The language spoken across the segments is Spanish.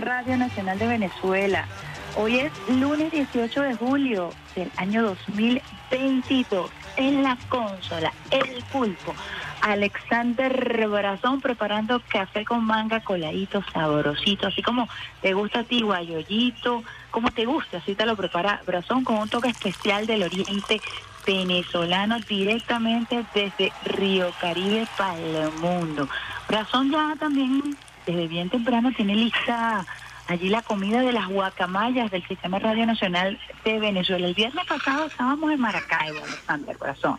Radio Nacional de Venezuela. Hoy es lunes 18 de julio del año 2022. En la consola, el pulpo. Alexander Brazón preparando café con manga coladito, sabrosito, así como te gusta a ti, guayollito, como te gusta, así te lo prepara Brazón con un toque especial del oriente venezolano directamente desde Río Caribe para el mundo. Brazón ya también desde bien temprano tiene lista allí la comida de las guacamayas del Sistema Radio Nacional de Venezuela. El viernes pasado estábamos en Maracaibo, Alexander Corazón.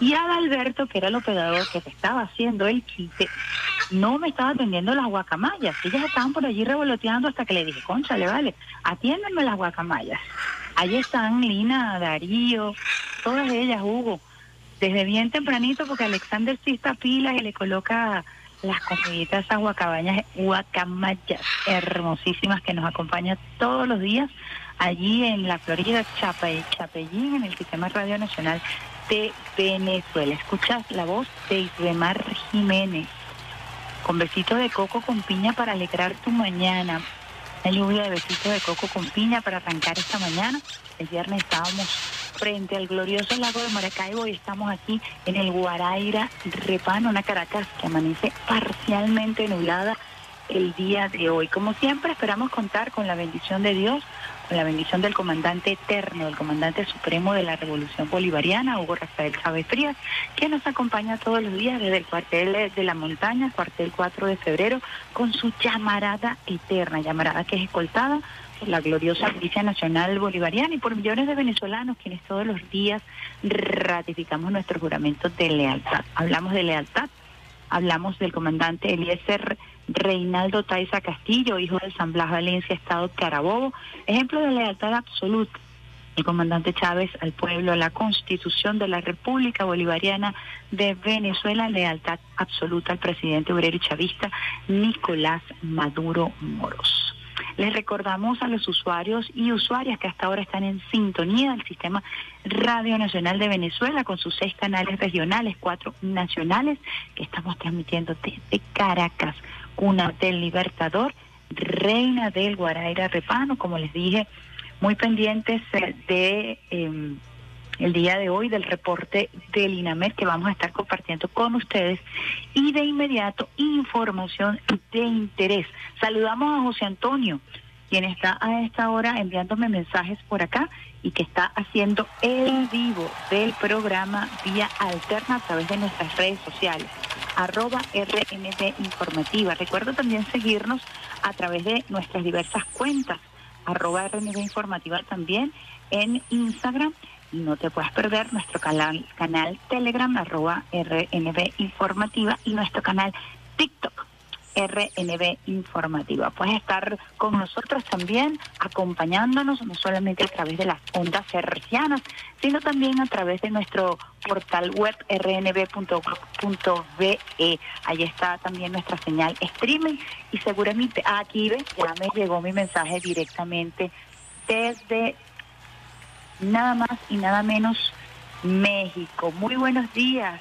Y Adalberto, que era el operador que te estaba haciendo el quite, no me estaba atendiendo las guacamayas. Ellas estaban por allí revoloteando hasta que le dije, conchale, vale, atiéndanme las guacamayas. Allí están Lina, Darío, todas ellas, Hugo, desde bien tempranito, porque Alexander sí está pilas y le coloca las comiditas, esas guacabañas, guacamayas hermosísimas que nos acompañan todos los días allí en la Florida, Chapa, Chapellín, en el Sistema Radio Nacional de Venezuela. Escuchas la voz de Isbemar Jiménez, con besitos de coco con piña para alegrar tu mañana. Una lluvia de besitos de coco con piña para arrancar esta mañana. El viernes estábamos frente al glorioso lago de Maracaibo y estamos aquí en el Guaraira Repano, una Caracas que amanece parcialmente nublada el día de hoy. Como siempre, esperamos contar con la bendición de Dios, con la bendición del comandante eterno, del comandante supremo de la Revolución Bolivariana, Hugo Rafael Chávez Frías, que nos acompaña todos los días desde el cuartel de la montaña, cuartel 4 de febrero, con su llamarada eterna, llamarada que es escoltada la gloriosa Milicia Nacional Bolivariana y por millones de venezolanos quienes todos los días ratificamos nuestro juramento de lealtad. Hablamos de lealtad, hablamos del comandante Eliezer Reinaldo Taiza Castillo, hijo del San Blas Valencia, Estado Carabobo, ejemplo de lealtad absoluta. El comandante Chávez al pueblo, a la constitución de la República Bolivariana de Venezuela, lealtad absoluta al presidente obrero y chavista Nicolás Maduro Moros. Les recordamos a los usuarios y usuarias que hasta ahora están en sintonía del sistema Radio Nacional de Venezuela con sus seis canales regionales, cuatro nacionales que estamos transmitiendo desde Caracas, cuna del Libertador, reina del Guaraira Repano, como les dije, muy pendientes de eh, el día de hoy del reporte del INAMED que vamos a estar compartiendo con ustedes y de inmediato información de interés. Saludamos a José Antonio, quien está a esta hora enviándome mensajes por acá y que está haciendo el vivo del programa vía alterna a través de nuestras redes sociales arroba RND Informativa. Recuerda también seguirnos a través de nuestras diversas cuentas, arroba RND Informativa también en Instagram no te puedes perder nuestro canal, Telegram, arroba RNB Informativa, y nuestro canal TikTok, RNB Informativa. Puedes estar con nosotros también, acompañándonos, no solamente a través de las ondas hercianas, sino también a través de nuestro portal web rnb.gov.be. Ahí está también nuestra señal streaming y seguramente aquí ves, ya me llegó mi mensaje directamente desde nada más y nada menos México. Muy buenos días.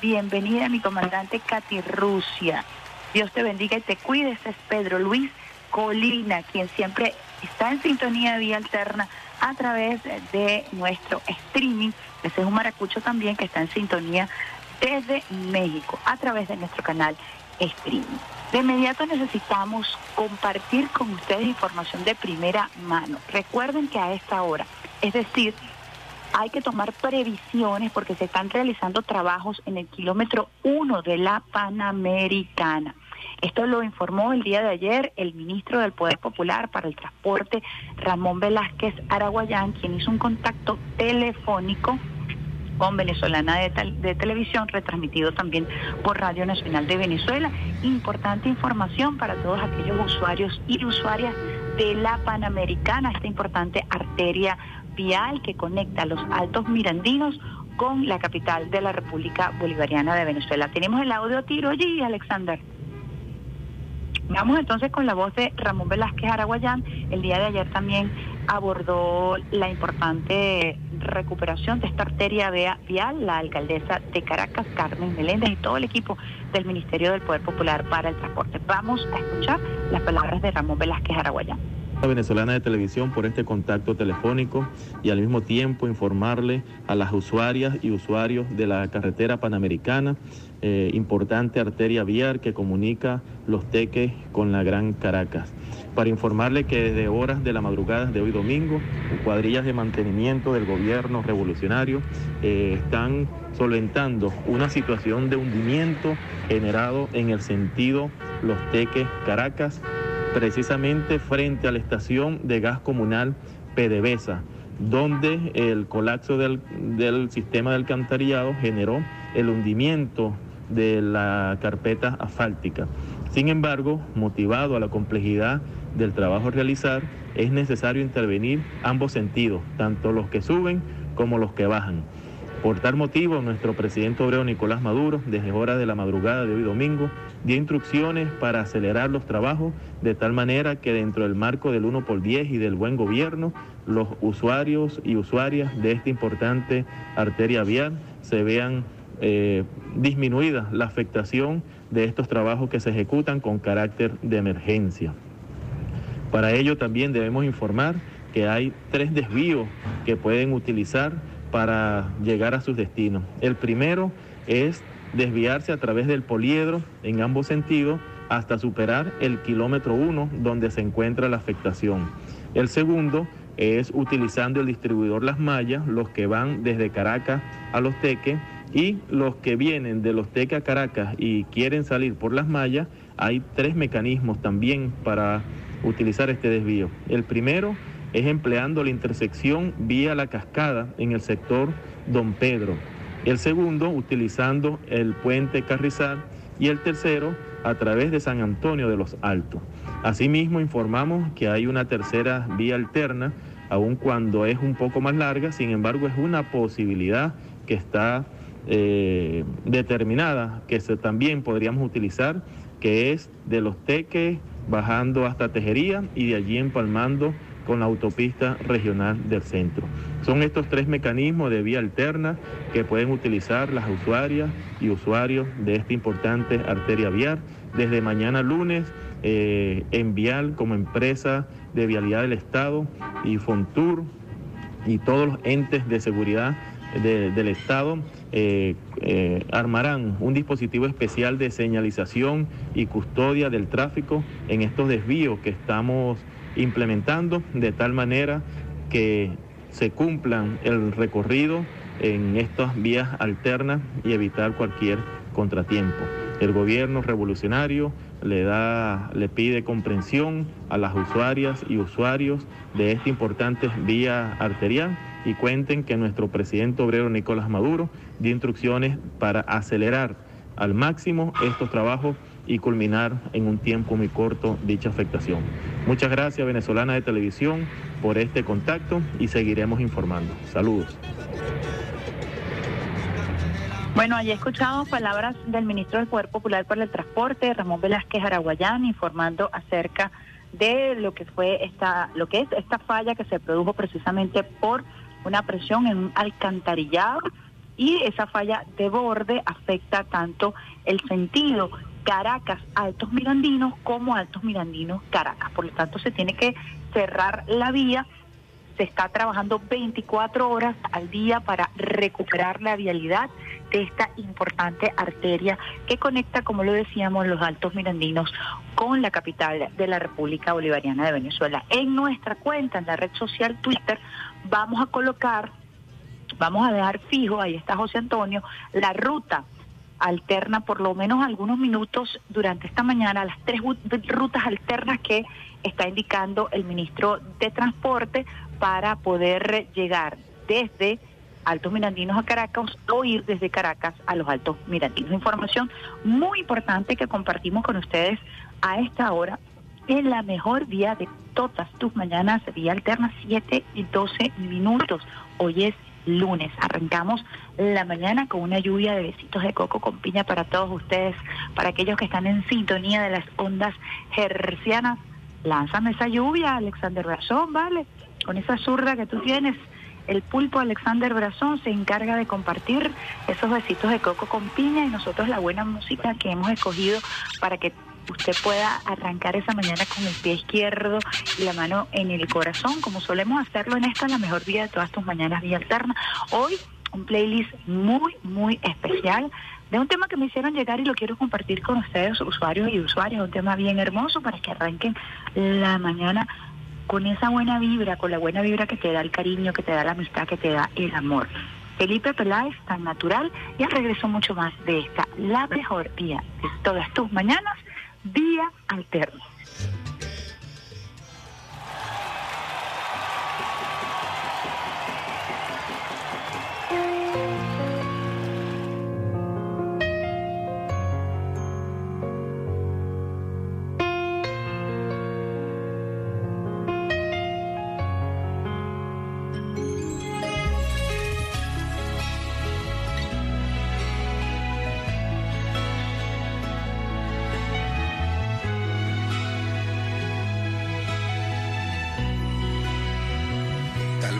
Bienvenida mi comandante Katy Rusia. Dios te bendiga y te cuide. Este es Pedro Luis Colina, quien siempre está en sintonía de vía alterna a través de nuestro streaming. Ese es un maracucho también que está en sintonía desde México a través de nuestro canal streaming. De inmediato necesitamos compartir con ustedes información de primera mano. Recuerden que a esta hora, es decir, hay que tomar previsiones porque se están realizando trabajos en el kilómetro 1 de la Panamericana. Esto lo informó el día de ayer el ministro del Poder Popular para el Transporte, Ramón Velázquez Araguayán, quien hizo un contacto telefónico con Venezolana de, Televisión, retransmitido también por Radio Nacional de Venezuela. Importante información para todos aquellos usuarios y usuarias de la Panamericana, esta importante arteria vial que conecta los Altos Mirandinos con la capital de la República Bolivariana de Venezuela. Tenemos el audio tiro allí, Alexander. Vamos entonces con la voz de Ramón Velázquez Araguayán. El día de ayer también abordó la importante recuperación de esta arteria vial, la alcaldesa de Caracas, Carmen Meléndez, y todo el equipo del Ministerio del Poder Popular para el Transporte. Vamos a escuchar las palabras de Ramón Velázquez Araguayán venezolana de televisión por este contacto telefónico y al mismo tiempo informarle a las usuarias y usuarios de la carretera panamericana, eh, importante arteria vial que comunica los teques con la Gran Caracas. Para informarle que desde horas de la madrugada de hoy domingo, cuadrillas de mantenimiento del gobierno revolucionario eh, están solventando una situación de hundimiento generado en el sentido Los Teques Caracas precisamente frente a la estación de gas comunal PDVSA, donde el colapso del, sistema de alcantarillado generó el hundimiento de la carpeta asfáltica. Sin embargo, motivado a la complejidad del trabajo a realizar, es necesario intervenir ambos sentidos, tanto los que suben como los que bajan. Por tal motivo, nuestro presidente obrero Nicolás Maduro, desde horas de la madrugada de hoy domingo, dio instrucciones para acelerar los trabajos de tal manera que dentro del marco del 1 por 10 y del buen gobierno, los usuarios y usuarias de esta importante arteria vial se vean eh, disminuida la afectación de estos trabajos que se ejecutan con carácter de emergencia. Para ello también debemos informar que hay tres desvíos que pueden utilizar para llegar a sus destinos. El primero es desviarse a través del poliedro en ambos sentidos hasta superar el kilómetro 1 donde se encuentra la afectación. El segundo es utilizando el distribuidor Las Mallas, los que van desde Caracas a Los Teques y los que vienen de Los Teques a Caracas y quieren salir por Las Mallas, hay tres mecanismos también para utilizar este desvío. El primero es empleando la intersección vía la cascada en el sector Don Pedro. El segundo, utilizando el puente Carrizal. Y el tercero, a través de San Antonio de los Altos. Asimismo, informamos que hay una tercera vía alterna, aun cuando es un poco más larga, sin embargo, es una posibilidad que está eh, determinada, que también podríamos utilizar, que es de los teques bajando hasta Tejería y de allí empalmando con la autopista regional del centro. Son estos tres mecanismos de vía alterna que pueden utilizar las usuarias y usuarios de esta importante arteria vial. Desde mañana lunes, eh, en Vial como empresa de vialidad del Estado y Fontur y todos los entes de seguridad del Estado eh, eh, armarán un dispositivo especial de señalización y custodia del tráfico en estos desvíos que estamos implementando de tal manera que se cumplan el recorrido en estas vías alternas y evitar cualquier contratiempo. El gobierno revolucionario le da, le pide comprensión a las usuarias y usuarios de esta importante vía arterial y cuenten que nuestro presidente obrero Nicolás Maduro dio instrucciones para acelerar al máximo estos trabajos y culminar en un tiempo muy corto dicha afectación. Muchas gracias Venezolana de Televisión por este contacto y seguiremos informando. Saludos. Bueno, allí escuchamos palabras del ministro del Poder Popular para el Transporte, Ramón Velázquez Araguayán, informando acerca de lo que fue esta, lo que es esta falla que se produjo precisamente por una presión en un alcantarillado y esa falla de borde afecta tanto el sentido Caracas Altos Mirandinos como Altos Mirandinos Caracas. Por lo tanto, se tiene que cerrar la vía. Se está trabajando 24 horas al día para recuperar la vialidad de esta importante arteria que conecta, como lo decíamos, los Altos Mirandinos con la capital de la República Bolivariana de Venezuela. En nuestra cuenta, en la red social Twitter, vamos a colocar, vamos a dejar fijo, ahí está José Antonio, la ruta alterna por lo menos algunos minutos durante esta mañana, las tres rutas alternas que está indicando el ministro de Transporte para poder llegar desde Altos Mirandinos a Caracas o ir desde Caracas a los Altos Mirandinos. Información muy importante que compartimos con ustedes a esta hora en la mejor vía de todas tus mañanas, vía alterna 7 y 12 minutos. Hoy es lunes. Arrancamos la mañana con una lluvia de besitos de coco con piña para todos ustedes, para aquellos que están en sintonía de las ondas hercianas. Lánzame esa lluvia, Alexander Brazón, ¿vale? Con esa zurda que tú tienes. El pulpo Alexander Brazón se encarga de compartir esos besitos de coco con piña y nosotros la buena música que hemos escogido para que usted pueda arrancar esa mañana con el pie izquierdo y la mano en el corazón, como solemos hacerlo en esta, la mejor vida de todas tus mañanas, vía alterna. Hoy un playlist muy, muy especial de un tema que me hicieron llegar y lo quiero compartir con ustedes, usuarios y usuarias, un tema bien hermoso para que arranquen la mañana con esa buena vibra, con la buena vibra que te da el cariño, que te da la amistad, que te da el amor. Felipe Peláez, tan natural, y al regreso mucho más de esta, la mejor día de todas tus mañanas, Día Alterno.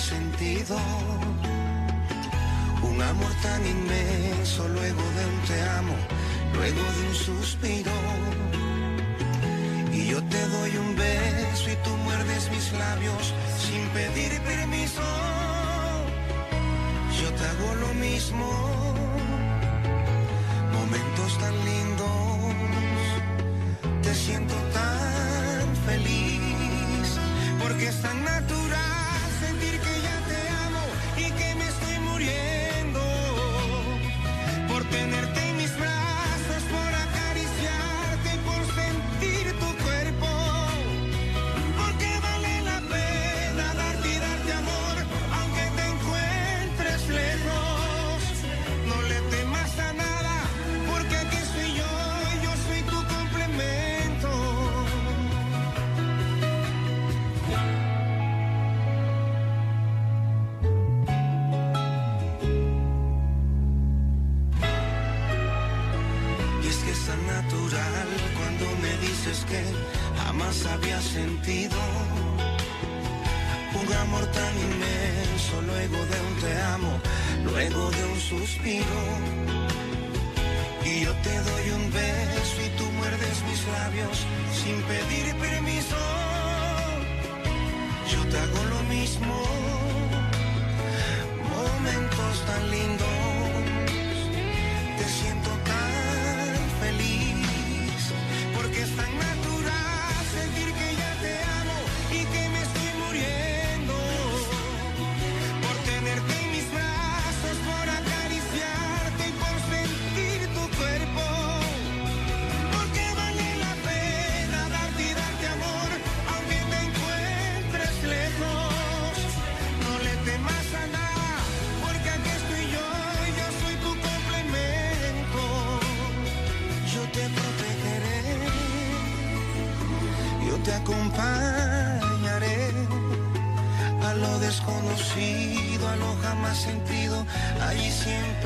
Sentido un amor tan inmenso luego de un te amo, luego de un suspiro. Y yo te doy un beso y tú muerdes mis labios sin pedir permiso. Yo te hago lo mismo, momentos tan lindos,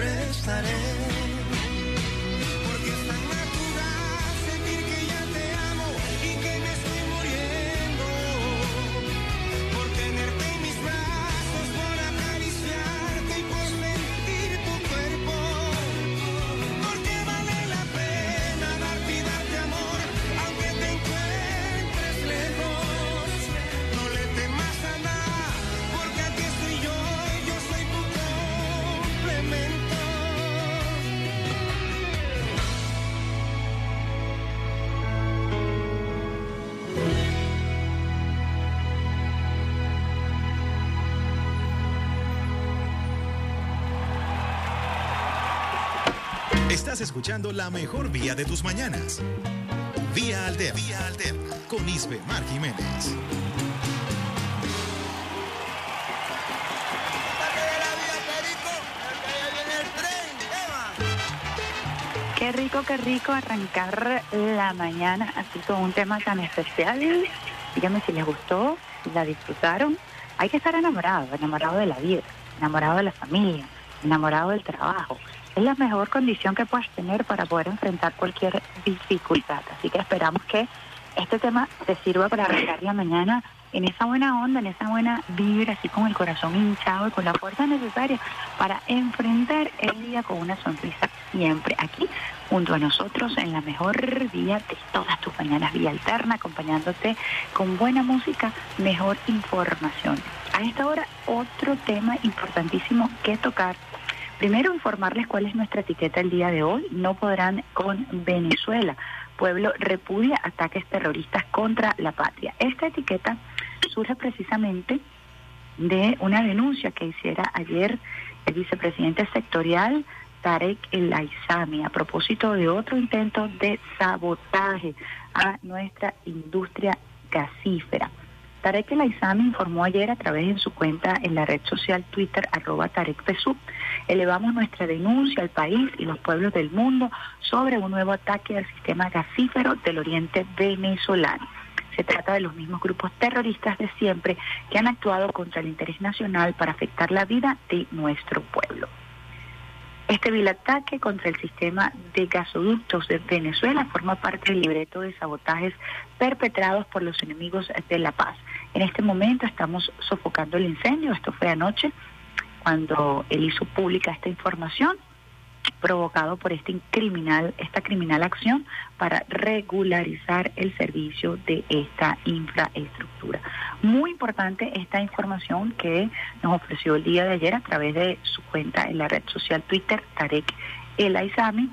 siempre estaré. Estás escuchando la mejor vía de tus mañanas. Vía Alterna. Vía. Con Isbe Mar Jiménez. Qué rico, qué rico arrancar la mañana así con un tema tan especial. Díganme si les gustó, si la disfrutaron. Hay que estar enamorado, enamorado de la vida, enamorado de la familia, enamorado del trabajo. Es la mejor condición que puedes tener para poder enfrentar cualquier dificultad. Así que esperamos que este tema te sirva para arrancar la mañana en esa buena onda, en esa buena vibra, así con el corazón hinchado y con la fuerza necesaria para enfrentar el día con una sonrisa siempre aquí junto a nosotros en la mejor vía de todas tus mañanas, vía alterna, acompañándote con buena música, mejor información. A esta hora otro tema importantísimo que tocar Primero, informarles cuál es nuestra etiqueta el día de hoy. No podrán con Venezuela. Pueblo repudia ataques terroristas contra la patria. Esta etiqueta surge precisamente de una denuncia que hiciera ayer el vicepresidente sectorial Tarek El Aizami a propósito de otro intento de sabotaje a nuestra industria gasífera. Tarek El Aizami informó ayer a través de su cuenta en la red social Twitter arroba Tarek Pesú. Elevamos nuestra denuncia al país y los pueblos del mundo sobre un nuevo ataque al sistema gasífero del oriente venezolano. Se trata de los mismos grupos terroristas de siempre que han actuado contra el interés nacional para afectar la vida de nuestro pueblo. Este vil ataque contra el sistema de gasoductos de Venezuela forma parte del libreto de sabotajes perpetrados por los enemigos de la paz. En este momento estamos sofocando el incendio, esto fue anoche cuando él hizo pública esta información provocado por este criminal, esta criminal acción para regularizar el servicio de esta infraestructura. Muy importante esta información que nos ofreció el día de ayer a través de su cuenta en la red social Twitter, Tarek El Aizami,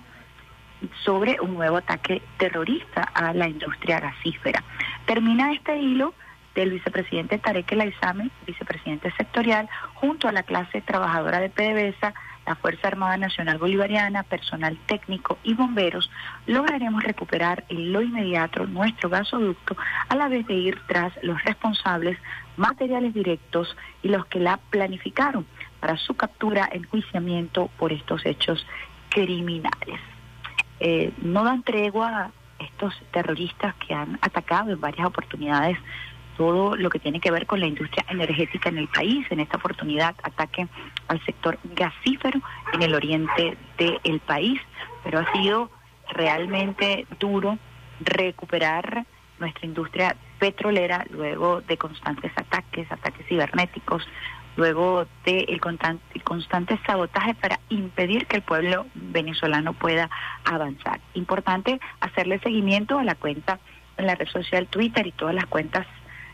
sobre un nuevo ataque terrorista a la industria gasífera. Termina este hilo del vicepresidente Tarek El Aizami, vicepresidente sectorial, junto a la clase trabajadora de PDVSA, la Fuerza Armada Nacional Bolivariana, personal técnico y bomberos, lograremos recuperar en lo inmediato nuestro gasoducto a la vez de ir tras los responsables materiales directos y los que la planificaron para su captura, enjuiciamiento por estos hechos criminales. Eh, no dan tregua a estos terroristas que han atacado en varias oportunidades todo lo que tiene que ver con la industria energética en el país. En esta oportunidad, ataque al sector gasífero en el oriente del país, pero ha sido realmente duro recuperar nuestra industria petrolera luego de constantes ataques, ataques cibernéticos, luego del de constante, el constante sabotaje para impedir que el pueblo venezolano pueda avanzar. Importante hacerle seguimiento a la cuenta en la red social Twitter y todas las cuentas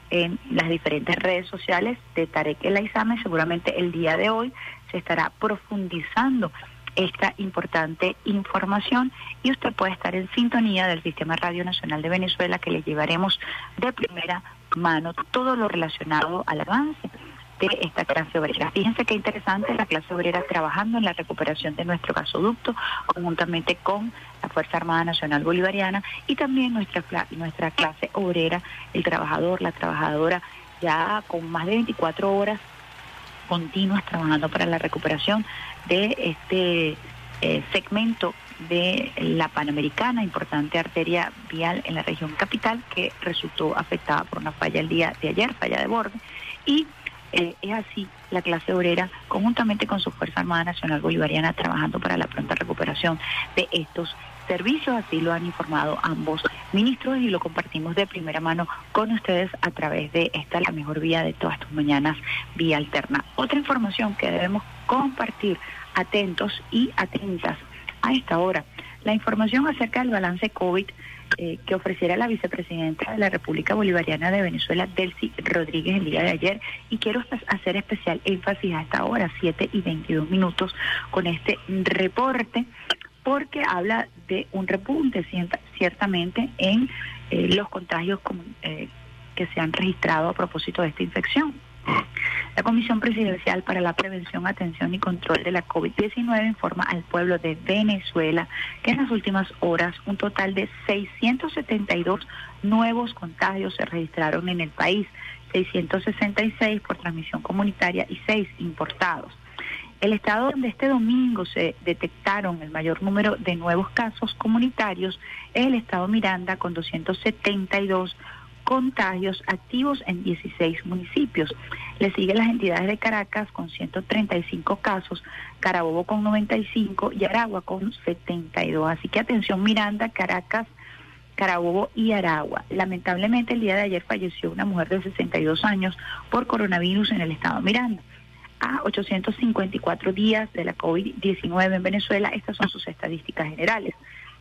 en las diferentes redes sociales de Tarek El Aizame. Seguramente el día de hoy se estará profundizando esta importante información y usted puede estar en sintonía del Sistema Radio Nacional de Venezuela que le llevaremos de primera mano todo lo relacionado al avance de esta clase obrera. Fíjense qué interesante la clase obrera trabajando en la recuperación de nuestro gasoducto conjuntamente con la Fuerza Armada Nacional Bolivariana y también nuestra, nuestra clase obrera, el trabajador, la trabajadora, ya con más de 24 horas continuas trabajando para la recuperación de este eh, segmento de la Panamericana, importante arteria vial en la región capital que resultó afectada por una falla el día de ayer, falla de borde, y Eh, es así la clase obrera, conjuntamente con su Fuerza Armada Nacional Bolivariana, trabajando para la pronta recuperación de estos servicios, así lo han informado ambos ministros y lo compartimos de primera mano con ustedes a través de esta la mejor vía de todas tus mañanas, vía alterna. Otra información que debemos compartir, atentos y atentas a esta hora, la información acerca del balance COVID eh, que ofreciera la vicepresidenta de la República Bolivariana de Venezuela, Delcy Rodríguez, el día de ayer. Y quiero hacer especial énfasis a esta hora, 7 y 22 minutos, con este reporte porque habla de un repunte ciertamente en eh, los contagios eh, que se han registrado a propósito de esta infección. La Comisión Presidencial para la Prevención, Atención y Control de la COVID-19 informa al pueblo de Venezuela que en las últimas horas un total de 672 nuevos contagios se registraron en el país, 666 por transmisión comunitaria y 6 importados. El estado donde este domingo se detectaron el mayor número de nuevos casos comunitarios es el estado Miranda con 272 contagios activos en 16 municipios. Le siguen las entidades de Caracas con 135 casos, Carabobo con 95 y Aragua con 72. Así que atención Miranda, Caracas, Carabobo y Aragua. Lamentablemente el día de ayer falleció una mujer de 62 años por coronavirus en el estado Miranda a 854 días de la COVID-19 en Venezuela. Estas son sus estadísticas generales.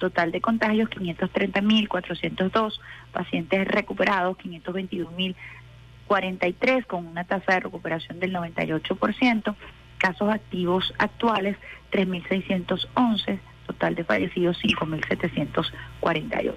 Total de contagios 530.402, pacientes recuperados 522.043 con una tasa de recuperación del 98%, casos activos actuales 3.611, total de fallecidos 5.748.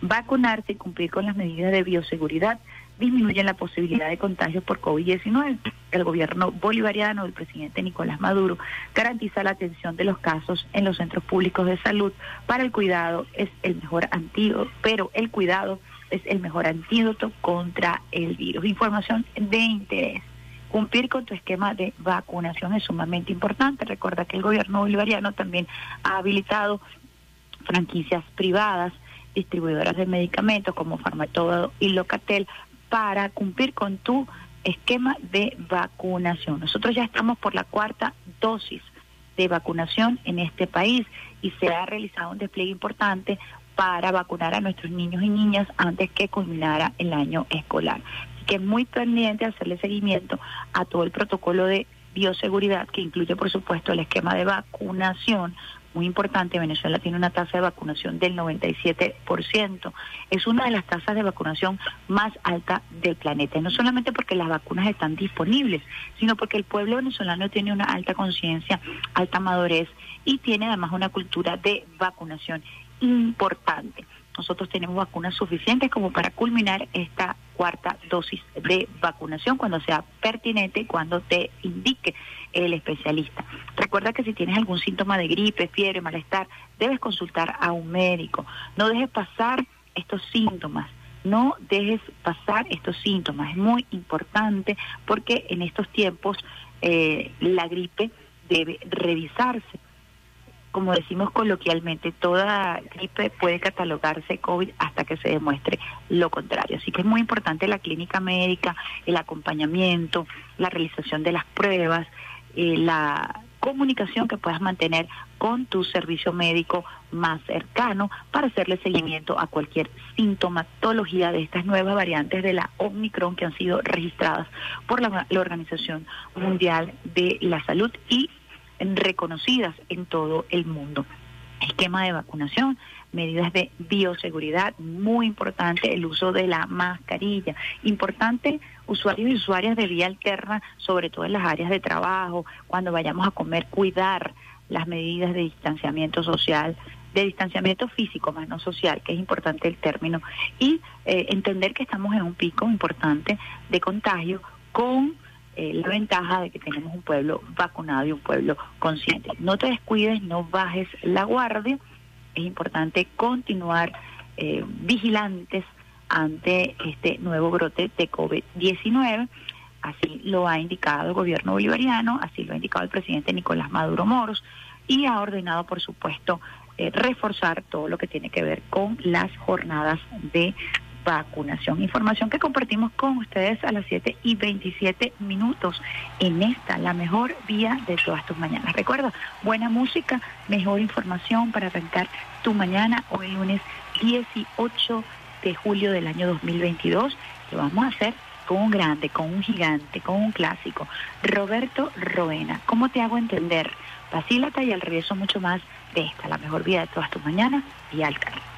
Vacunarse y cumplir con las medidas de bioseguridad disminuyen la posibilidad de contagio por COVID-19. El gobierno bolivariano del presidente Nicolás Maduro garantiza la atención de los casos en los centros públicos de salud. Para el cuidado es el mejor antídoto, pero el cuidado es el mejor antídoto contra el virus. Información de interés. Cumplir con tu esquema de vacunación es sumamente importante. Recuerda que el gobierno bolivariano también ha habilitado franquicias privadas distribuidoras de medicamentos como Farmatodo y Locatel para cumplir con tu esquema de vacunación. Nosotros ya estamos por la cuarta dosis de vacunación en este país y se ha realizado un despliegue importante para vacunar a nuestros niños y niñas antes que culminara el año escolar. Así que es muy pendiente hacerle seguimiento a todo el protocolo de bioseguridad que incluye por supuesto el esquema de vacunación muy importante, Venezuela tiene una tasa de vacunación del 97%. Es una de las tasas de vacunación más alta del planeta. No solamente porque las vacunas están disponibles, sino porque el pueblo venezolano tiene una alta conciencia, alta madurez y tiene además una cultura de vacunación importante. Nosotros tenemos vacunas suficientes como para culminar esta cuarta dosis de vacunación cuando sea pertinente y cuando te indique el especialista. Recuerda que si tienes algún síntoma de gripe, fiebre, malestar, debes consultar a un médico. No dejes pasar estos síntomas. No dejes pasar estos síntomas. Es muy importante porque en estos tiempos eh, la gripe debe revisarse como decimos coloquialmente, toda gripe puede catalogarse COVID hasta que se demuestre lo contrario. Así que es muy importante la clínica médica, el acompañamiento, la realización de las pruebas, eh, la comunicación que puedas mantener con tu servicio médico más cercano para hacerle seguimiento a cualquier sintomatología de estas nuevas variantes de la Omicron que han sido registradas por la Organización Mundial de la Salud y reconocidas en todo el mundo. Esquema de vacunación, medidas de bioseguridad, muy importante el uso de la mascarilla, importante usuarios y usuarias de vía alterna, sobre todo en las áreas de trabajo, cuando vayamos a comer, cuidar las medidas de distanciamiento social, de distanciamiento físico, más no social, que es importante el término, y eh, entender que estamos en un pico importante de contagio con eh, la ventaja de que tenemos un pueblo vacunado y un pueblo consciente. No te descuides, no bajes la guardia. Es importante continuar eh, vigilantes ante este nuevo brote de COVID-19. Así lo ha indicado el gobierno bolivariano, así lo ha indicado el presidente Nicolás Maduro Moros y ha ordenado, por supuesto, eh, reforzar todo lo que tiene que ver con las jornadas de vacunación. Información que compartimos con ustedes a las 7 y 27 minutos en esta, la mejor vía de todas tus mañanas. Recuerda, buena música, mejor información para arrancar tu mañana hoy lunes 18 de julio del año 2022. Lo vamos a hacer con un grande, con un gigante, con un clásico. Roberto Roena, ¿cómo te hago entender? Vacílate y al regreso mucho más de esta, la mejor vida de todas tus mañanas y al canal.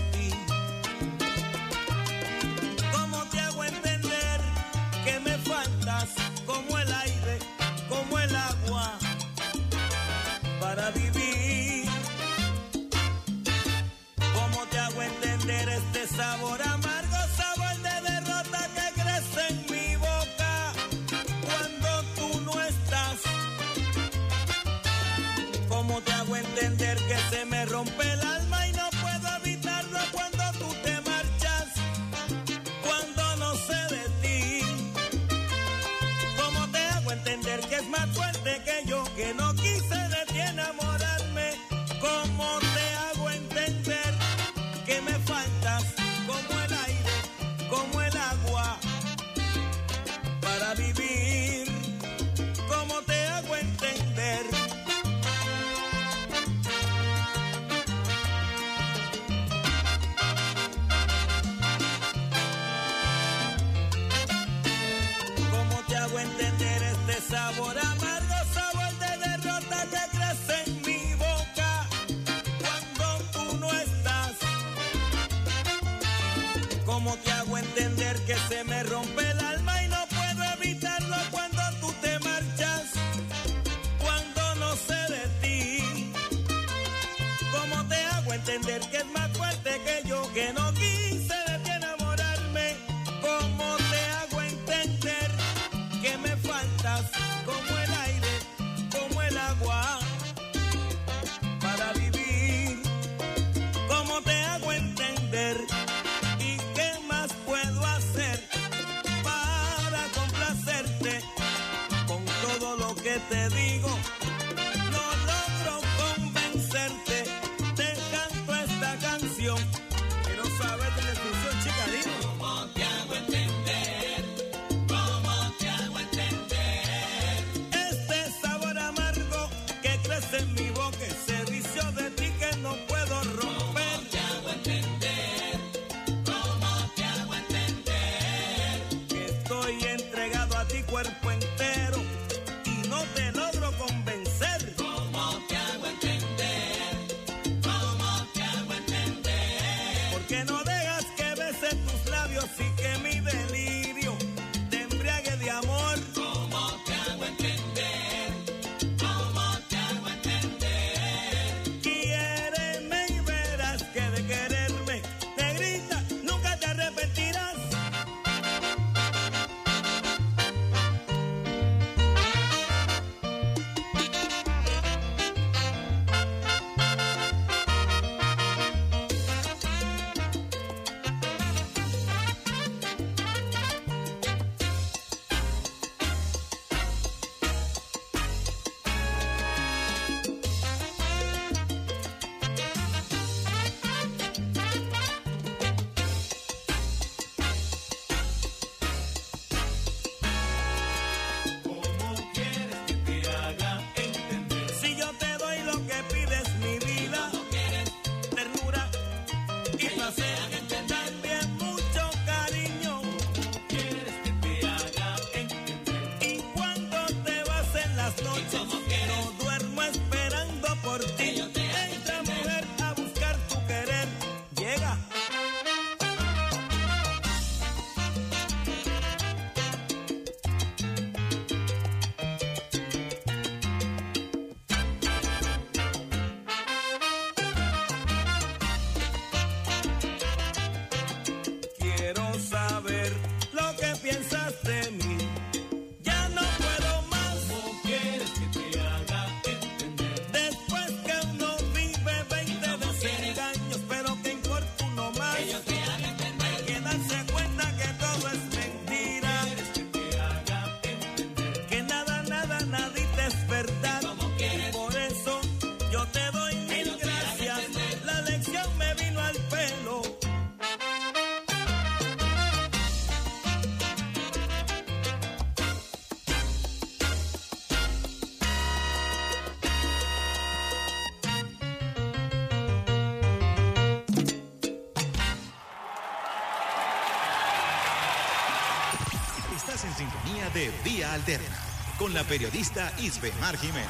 de Vía Alterna con la periodista Isbemar Jiménez.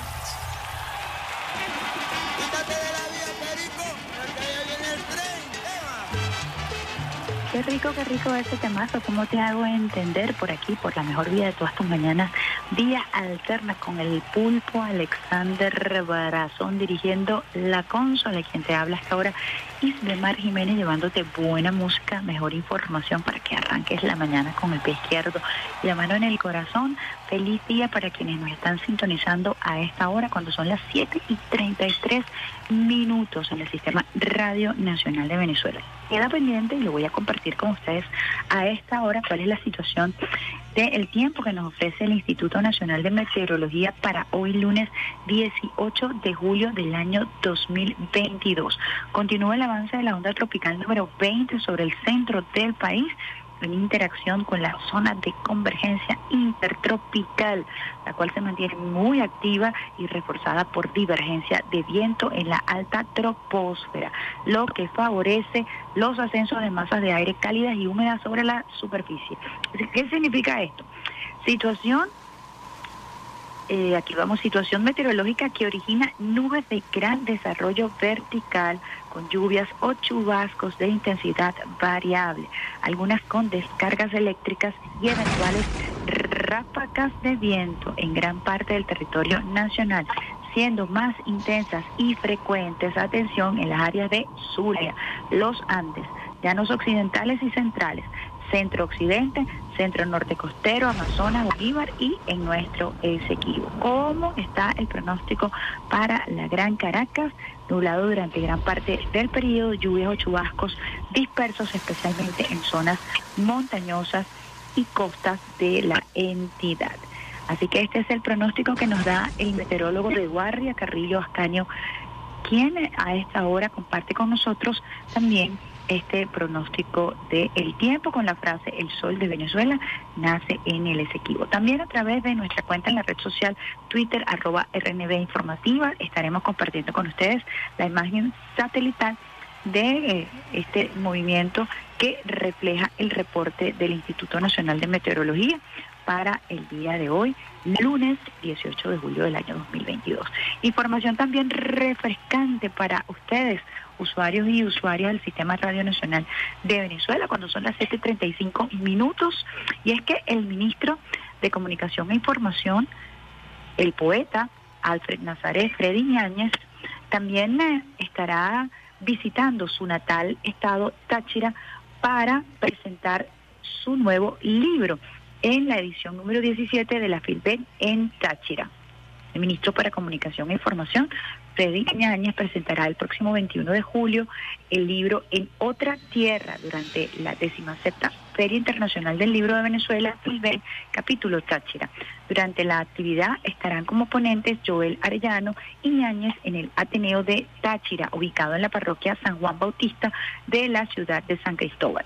Quítate de la vía, Perico, porque allá viene el tren. Eva. Qué rico, qué rico ese temazo. ¿Cómo te hago entender por aquí, por la mejor vía de todas tus mañanas? Vía alterna con el pulpo Alexander Barazón dirigiendo la consola. Y Quien te habla hasta ahora, Isbemar Jiménez, llevándote buena música, mejor información para que arranques la mañana con el pie izquierdo la en el corazón. Feliz día para quienes nos están sintonizando a esta hora, cuando son las 7 y 33 minutos en el Sistema Radio Nacional de Venezuela. Queda pendiente y lo voy a compartir con ustedes a esta hora cuál es la situación del tiempo que nos ofrece el Instituto Nacional de Meteorología para hoy lunes 18 de julio del año 2022. Continúa el avance de la onda tropical número 20 sobre el centro del país en interacción con la zona de convergencia intertropical, la cual se mantiene muy activa y reforzada por divergencia de viento en la alta troposfera, lo que favorece los ascensos de masas de aire cálidas y húmedas sobre la superficie. ¿Qué significa esto? Situación eh, aquí vamos, situación meteorológica que origina nubes de gran desarrollo vertical con lluvias o chubascos de intensidad variable, algunas con descargas eléctricas y eventuales ráfagas de viento en gran parte del territorio nacional, siendo más intensas y frecuentes, atención, en las áreas de Zulia, los Andes, llanos occidentales y centrales, centro-occidente, centro-norte costero, Amazonas, Bolívar y en nuestro Esequibo. ¿Cómo está el pronóstico para la Gran Caracas? Nublado durante gran parte del periodo, lluvias o chubascos dispersos, especialmente en zonas montañosas y costas de la entidad. Así que este es el pronóstico que nos da el meteorólogo de Guardia, Carrillo Ascaño, quien a esta hora comparte con nosotros también este pronóstico del el tiempo con la frase El sol de Venezuela nace en el Esequibo. También a través de nuestra cuenta en la red social Twitter arroba RNB Informativa estaremos compartiendo con ustedes la imagen satelital de eh, este movimiento que refleja el reporte del Instituto Nacional de Meteorología para el día de hoy, lunes 18 de julio del año 2022. Información también refrescante para ustedes, usuarios y usuarias del Sistema Radio Nacional de Venezuela, cuando son las 7.35 minutos, y es que el ministro de Comunicación e Información, el poeta Alfred Nazaret Freddy Ñáñez, también eh, estará visitando su natal estado Táchira para presentar su nuevo libro en la edición número 17 de la FILBEN en Táchira. El ministro para Comunicación e Información, Freddy Ñáñez, presentará el próximo 21 de julio el libro En otra tierra durante la 17 Feria Internacional del Libro de Venezuela, FILBEN, capítulo Táchira. Durante la actividad estarán como ponentes Joel Arellano y Ñáñez en el Ateneo de Táchira, ubicado en la parroquia San Juan Bautista de la ciudad de San Cristóbal.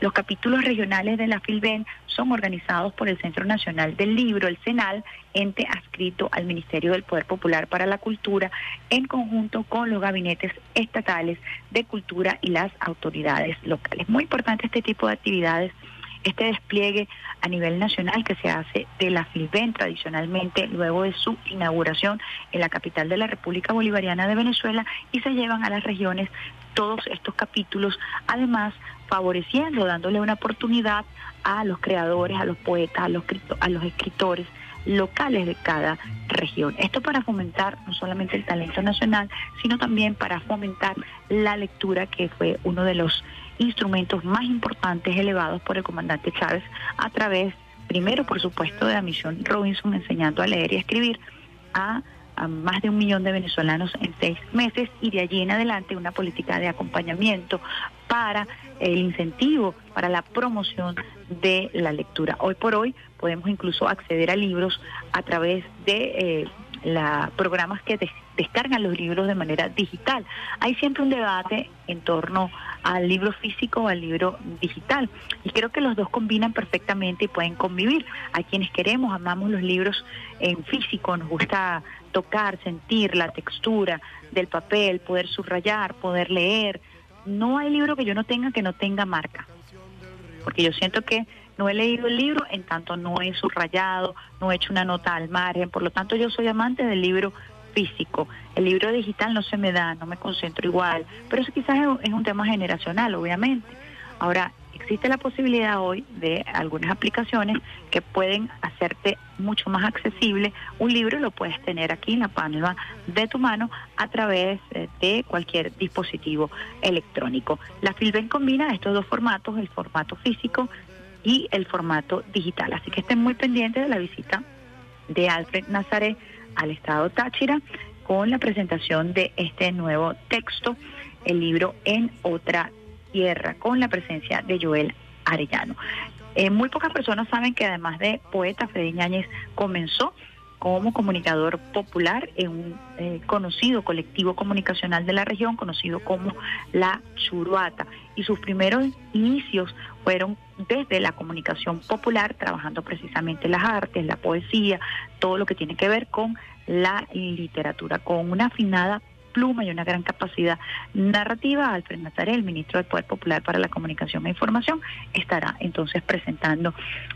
Los capítulos regionales de la FILBEN son organizados por el Centro Nacional del Libro, el CENAL, ente adscrito al Ministerio del Poder Popular para la Cultura, en conjunto con los gabinetes estatales de cultura y las autoridades locales. Muy importante este tipo de actividades este despliegue a nivel nacional que se hace de la FILBEN tradicionalmente luego de su inauguración en la capital de la República Bolivariana de Venezuela y se llevan a las regiones todos estos capítulos, además favoreciendo, dándole una oportunidad a los creadores, a los poetas, a los, escritores locales de cada región. Esto para fomentar no solamente el talento nacional, sino también para fomentar la lectura, que fue uno de los instrumentos más importantes elevados por el comandante Chávez a través, primero por supuesto, de la misión Robinson enseñando a leer y a escribir a, a más de un millón de venezolanos en seis meses y de allí en adelante una política de acompañamiento para el incentivo, para la promoción de la lectura. Hoy por hoy podemos incluso acceder a libros a través de eh, la, programas que des- descargan los libros de manera digital. Hay siempre un debate en torno al libro físico o al libro digital. Y creo que los dos combinan perfectamente y pueden convivir. Hay quienes queremos, amamos los libros en físico, nos gusta tocar, sentir la textura del papel, poder subrayar, poder leer. No hay libro que yo no tenga que no tenga marca porque yo siento que No he leído el libro, en tanto no he subrayado, no he hecho una nota al margen. Por lo tanto, yo soy amante del libro físico. El libro digital no se me da, no me concentro igual. Pero eso quizás es un- tema generacional, obviamente. Ahora, existe la posibilidad hoy de algunas aplicaciones que pueden hacerte mucho más accesible un libro lo puedes tener aquí en la palma de tu mano a través eh, de cualquier dispositivo electrónico. La Filben combina estos dos formatos, el formato físico y el formato digital. Así que estén muy pendientes de la visita de Alfred Nazaret al estado Táchira con la presentación de este nuevo texto, el libro En otra tierra, con la presencia de Joel Arellano. Eh, muy pocas personas saben que además de poeta, Freddy Ñáñez comenzó como comunicador popular en un eh, conocido colectivo comunicacional de la región, conocido como la Churuata. Y sus primeros inicios fueron desde la comunicación popular, trabajando precisamente las artes, la poesía, todo lo que tiene que ver con la literatura, con una afinada pluma y una gran capacidad narrativa. Alfred Nazaret, el ministro del Poder Popular para la Comunicación e Información, estará entonces presentando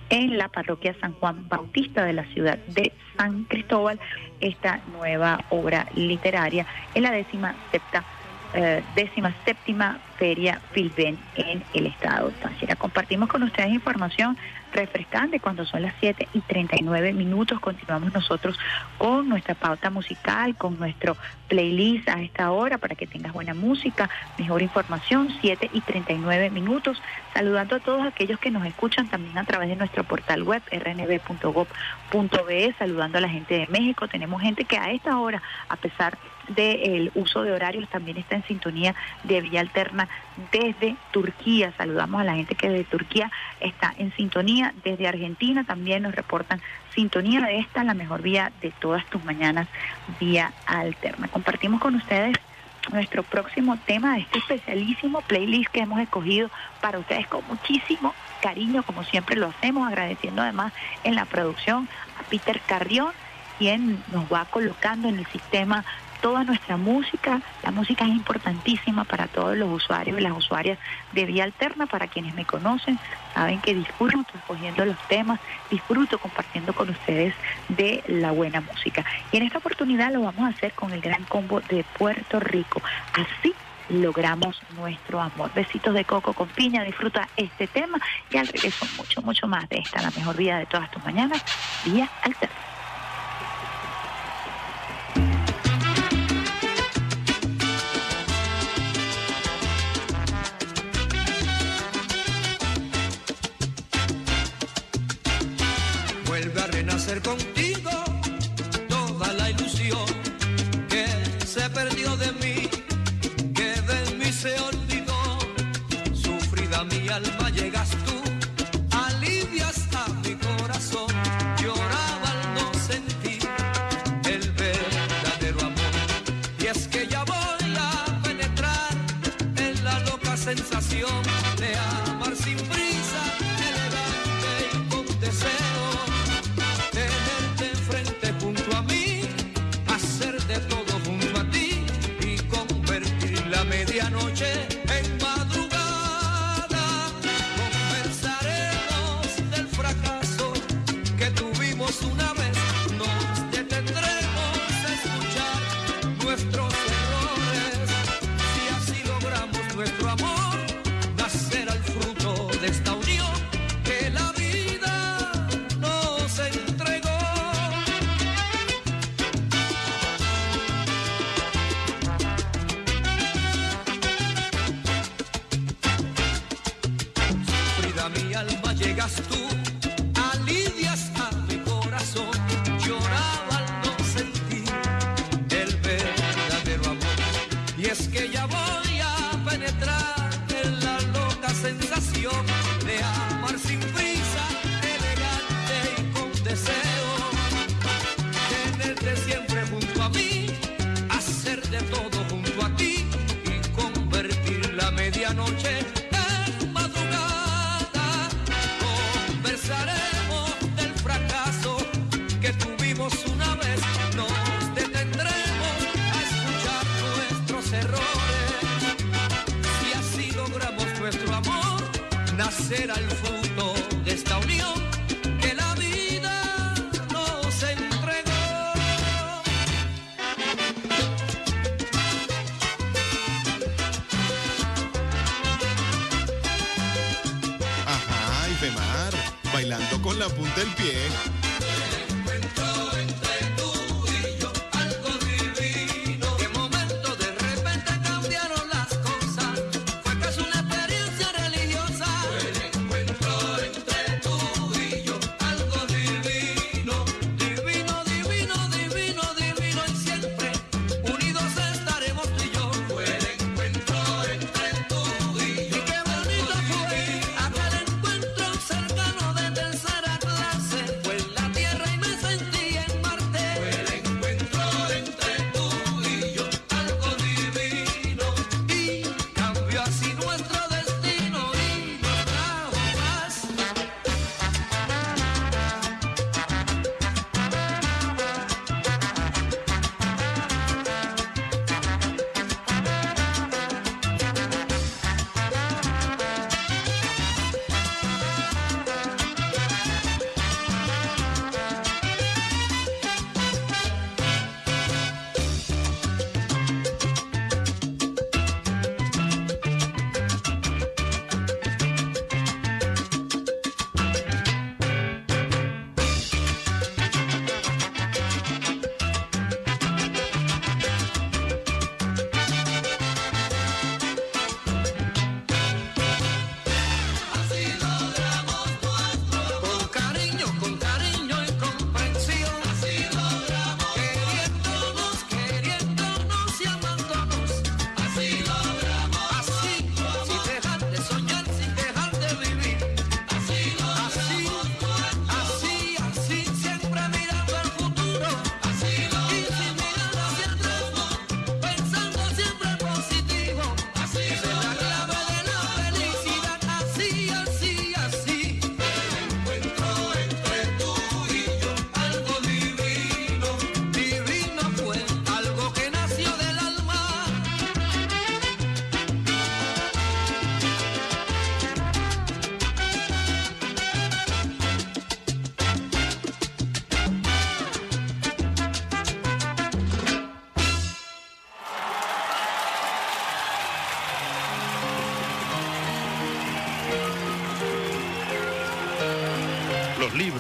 en la parroquia San Juan Bautista de la ciudad de San Cristóbal esta nueva obra literaria en la décima septa eh, décima séptima feria Filben en el estado Táchira. Compartimos con ustedes información refrescante cuando son las 7 y 39 minutos. Continuamos nosotros con nuestra pauta musical, con nuestro playlist a esta hora para que tengas buena música, mejor información, 7 y 39 minutos. Saludando a todos aquellos que nos escuchan también a través de nuestro portal web rnb.gov.be, saludando a la gente de México. Tenemos gente que a esta hora, a pesar del uso de horarios, también está en sintonía de Vía Alterna desde Turquía. Saludamos a la gente que desde Turquía está en sintonía. Desde Argentina también nos reportan sintonía de esta, la mejor vía de todas tus mañanas, Vía Alterna. Compartimos con ustedes nuestro próximo tema de este especialísimo playlist que hemos escogido para ustedes con muchísimo cariño, como siempre lo hacemos, agradeciendo además en la producción a Peter Carrión, quien nos va colocando en el sistema toda nuestra música. La música es importantísima para todos los usuarios y las usuarias de Vía Alterna. Para quienes me conocen, saben que disfruto escogiendo los temas, disfruto compartiendo con ustedes de la buena música. Y en esta oportunidad lo vamos a hacer con el gran combo de Puerto Rico. Así logramos nuestro amor. Besitos de coco con piña, disfruta este tema y al regreso mucho, mucho más de esta, la mejor vida de todas tus mañanas, Vía Alterna. Renacer contigo toda la ilusión que se perdió de mí, que de mí se olvidó. Sufrida mi alma llegas punta el pie.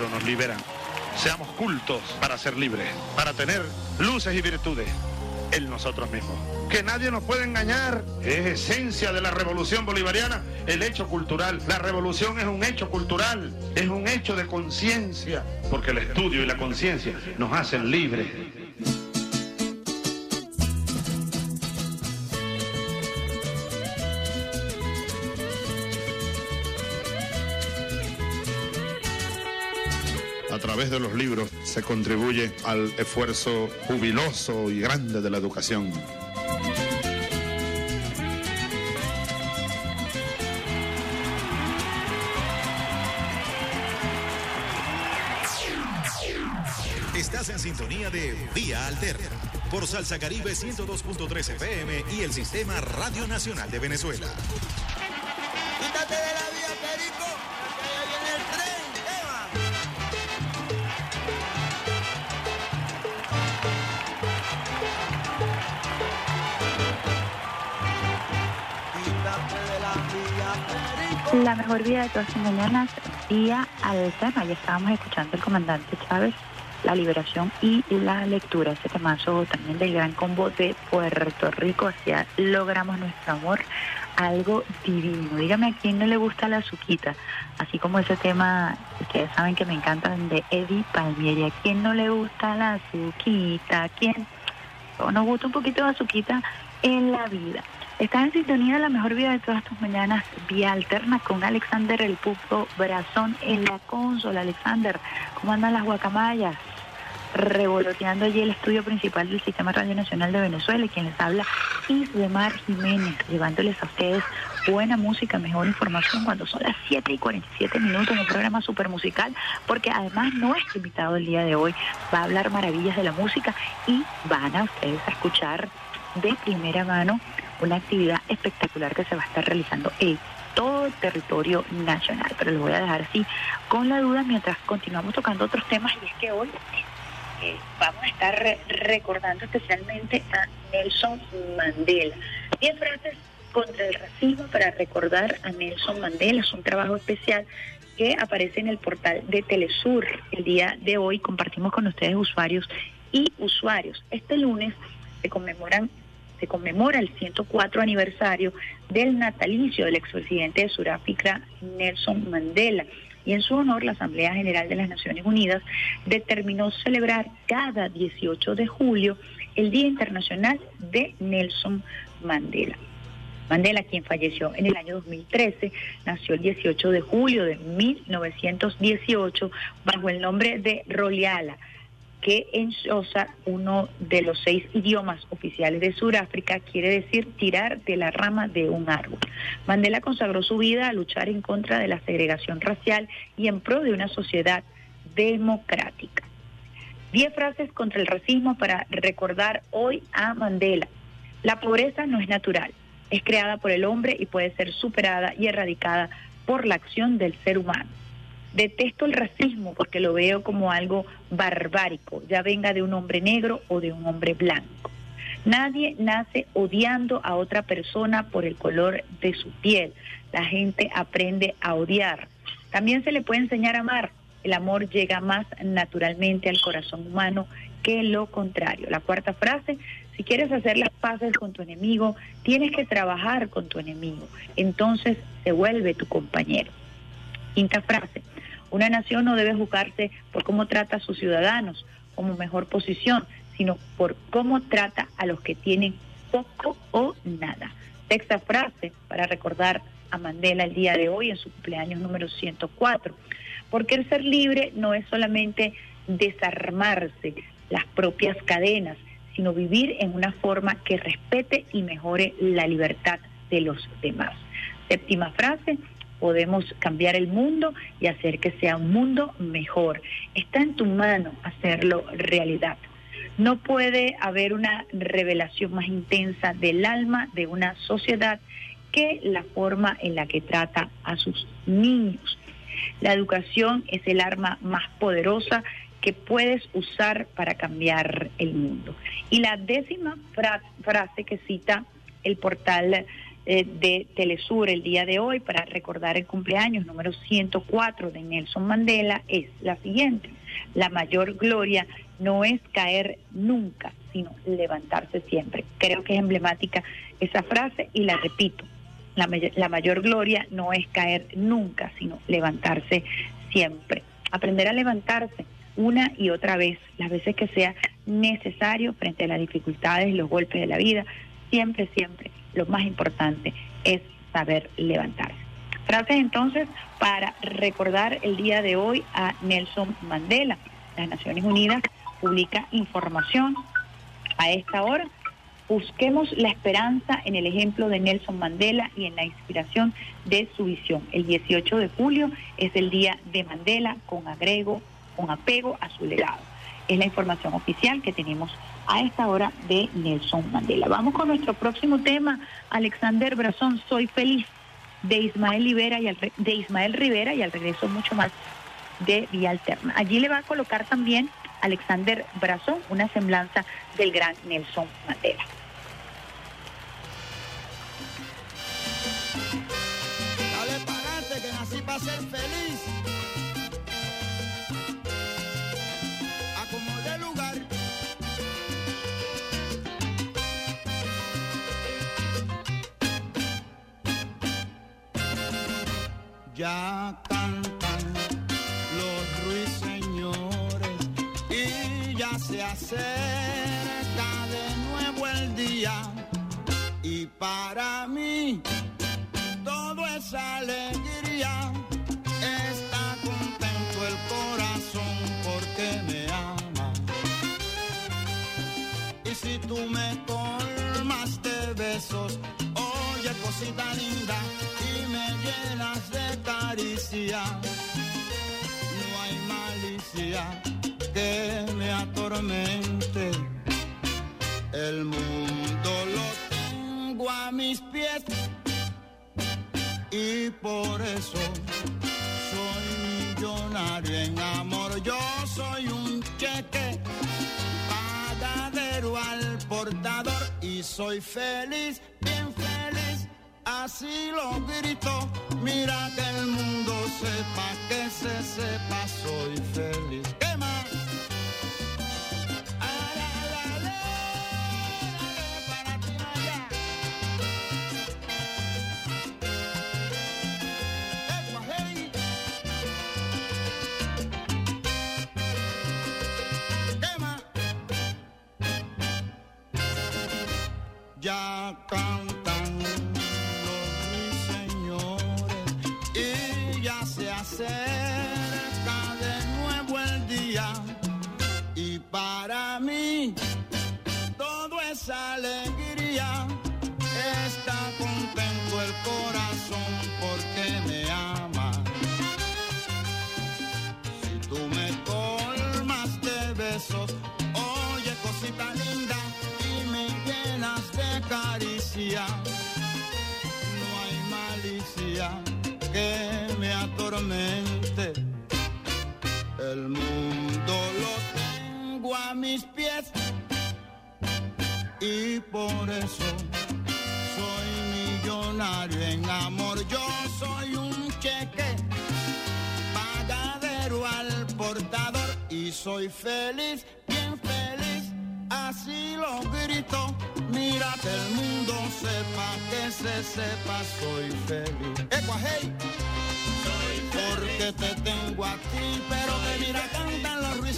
Nos liberan. Seamos cultos para ser libres, para tener luces y virtudes en nosotros mismos. Que nadie nos puede engañar. Es esencia de la revolución bolivariana el hecho cultural. La revolución es un hecho cultural, es un hecho de conciencia, porque el estudio y la conciencia nos hacen libres. Través de los libros se contribuye al esfuerzo jubiloso y grande de la educación. Estás en sintonía de Vía Alterna por Salsa Caribe 102.3 FM y el Sistema Radio Nacional de Venezuela. La mejor vida de todas las mañanas, día alterna. Ya estábamos escuchando el comandante Chávez, la liberación y la lectura. Ese temazo también del gran combo de Puerto Rico. Hacia logramos nuestro amor, algo divino. Dígame a quién no le gusta la azuquita, así como ese tema, ustedes saben que me encantan de Eddie Palmieri. ¿A quién no le gusta la azuquita? ¿A quién? Nos gusta un poquito de azuquita en la vida. Estás en sintonía la mejor vida de todas tus mañanas, vía alterna con Alexander el Pupo Brazón en la consola. Alexander, ¿cómo andan las guacamayas? Revoloteando allí el estudio principal del Sistema Radio Nacional de Venezuela y quien les habla Isdemar Jiménez, llevándoles a ustedes buena música, mejor información cuando son las 7 y 47 minutos en un programa súper musical, porque además nuestro invitado el día de hoy va a hablar maravillas de la música y van a ustedes a escuchar de primera mano una actividad espectacular que se va a estar realizando en todo el territorio nacional. Pero lo voy a dejar así con la duda mientras continuamos tocando otros temas y es que hoy eh, vamos a estar re- recordando especialmente a Nelson Mandela. Diez frases contra el racismo para recordar a Nelson Mandela. Es un trabajo especial que aparece en el portal de Telesur. El día de hoy compartimos con ustedes usuarios y usuarios. Este lunes se conmemoran se conmemora el 104 aniversario del natalicio del expresidente de Sudáfrica Nelson Mandela y en su honor la Asamblea General de las Naciones Unidas determinó celebrar cada 18 de julio el Día Internacional de Nelson Mandela. Mandela, quien falleció en el año 2013, nació el 18 de julio de 1918 bajo el nombre de Roliala, que en Xhosa, uno de los seis idiomas oficiales de Sudáfrica, quiere decir tirar de la rama de un árbol. Mandela consagró su vida a luchar en contra de la segregación racial y en pro de una sociedad democrática. Diez frases contra el racismo para recordar hoy a Mandela. La pobreza no es natural, es creada por el hombre y puede ser superada y erradicada por la acción del ser humano. Detesto el racismo porque lo veo como algo barbárico, ya venga de un hombre negro o de un hombre blanco. Nadie nace odiando a otra persona por el color de su piel. La gente aprende a odiar. También se le puede enseñar a amar. El amor llega más naturalmente al corazón humano que lo contrario. La cuarta frase, si quieres hacer las paces con tu enemigo, tienes que trabajar con tu enemigo. Entonces se vuelve tu compañero. Quinta frase, una nación no debe juzgarse por cómo trata a sus ciudadanos como mejor posición, sino por cómo trata a los que tienen poco o nada. Sexta frase para recordar a Mandela el día de hoy en su cumpleaños número 104. Porque el ser libre no es solamente desarmarse las propias cadenas, sino vivir en una forma que respete y mejore la libertad de los demás. Séptima frase, podemos cambiar el mundo y hacer que sea un mundo mejor. Está en tu mano hacerlo realidad. No puede haber una revelación más intensa del alma de una sociedad que la forma en la que trata a sus niños. La educación es el arma más poderosa que puedes usar para cambiar el mundo. Y la décima fra- frase que cita el portal eh, de Telesur el día de hoy para recordar el cumpleaños número 104 de Nelson Mandela es la siguiente. La mayor gloria no es caer nunca, sino levantarse siempre. Creo que es emblemática esa frase y la repito. La, la mayor gloria no es caer nunca, sino levantarse siempre. Aprender a levantarse una y otra vez, las veces que sea necesario frente a las dificultades los golpes de la vida, siempre, siempre, lo más importante es saber levantarse. Frases entonces para recordar el día de hoy a Nelson Mandela. Las Naciones Unidas publica información a esta hora. Busquemos la esperanza en el ejemplo de Nelson Mandela y en la inspiración de su visión. El 18 de julio es el día de Mandela con agrego, con apego a su legado. Es la información oficial que tenemos a esta hora de Nelson Mandela. Vamos con nuestro próximo tema, Alexander Brazón, Soy feliz, de Ismael Rivera y al, de Ismael Rivera y al regreso mucho más de Vía Alterna. Allí le va a colocar también Alexander Brazón una semblanza del gran Nelson Mandela. Dale pa'lante que nací para ser feliz. Ya que me atormente. El mundo lo tengo a mis pies y por eso soy millonario en amor. Yo soy un cheque pagadero al portador y soy feliz, bien feliz así lo grito. Mira que el mundo sepa, que se sepa, soy feliz. ¿Qué más? Ay, y por eso soy millonario en amor. Yo soy un cheque pagadero al portador y soy feliz, bien feliz, así lo grito. Mira que el mundo sepa, que se sepa, soy feliz. Ecua, hey. Porque te tengo a ti, pero que mira, cantan los ruiseñores.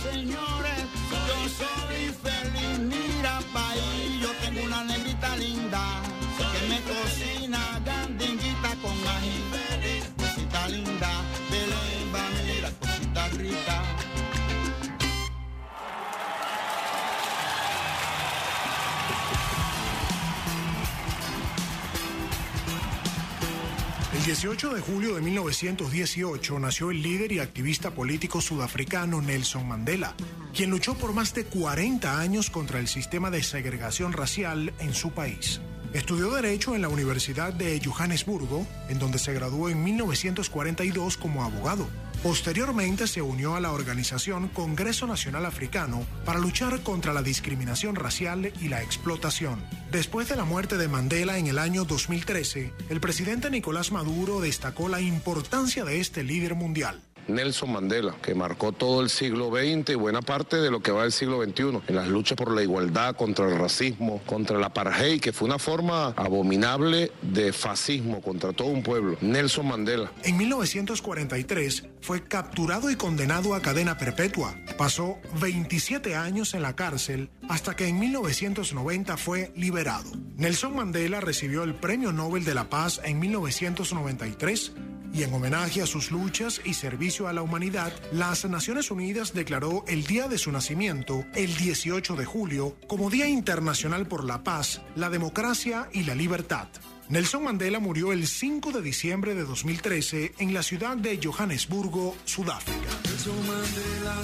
18 de julio de 1918 nació el líder y activista político sudafricano Nelson Mandela, quien luchó por más de 40 años contra el sistema de segregación racial en su país. Estudió Derecho en la Universidad de Johannesburgo, en donde se graduó en 1942 como abogado. Posteriormente se unió a la organización Congreso Nacional Africano para luchar contra la discriminación racial y la explotación. Después de la muerte de Mandela en el año 2013, el presidente Nicolás Maduro destacó la importancia de este líder mundial. Nelson Mandela, que marcó todo el siglo XX y buena parte de lo que va del siglo XXI, en las luchas por la igualdad, contra el racismo, contra el apartheid, que fue una forma abominable de fascismo contra todo un pueblo. Nelson Mandela. En 1943 fue capturado y condenado a cadena perpetua. Pasó 27 años en la cárcel hasta que en 1990 fue liberado. Nelson Mandela recibió el Premio Nobel de la Paz en 1993 y en homenaje a sus luchas y servicio a la humanidad, las Naciones Unidas declaró el día de su nacimiento, el 18 de julio, como Día Internacional por la Paz, la Democracia y la Libertad. Nelson Mandela murió el 5 de diciembre de 2013 en la ciudad de Johannesburgo, Sudáfrica. Nelson Mandela,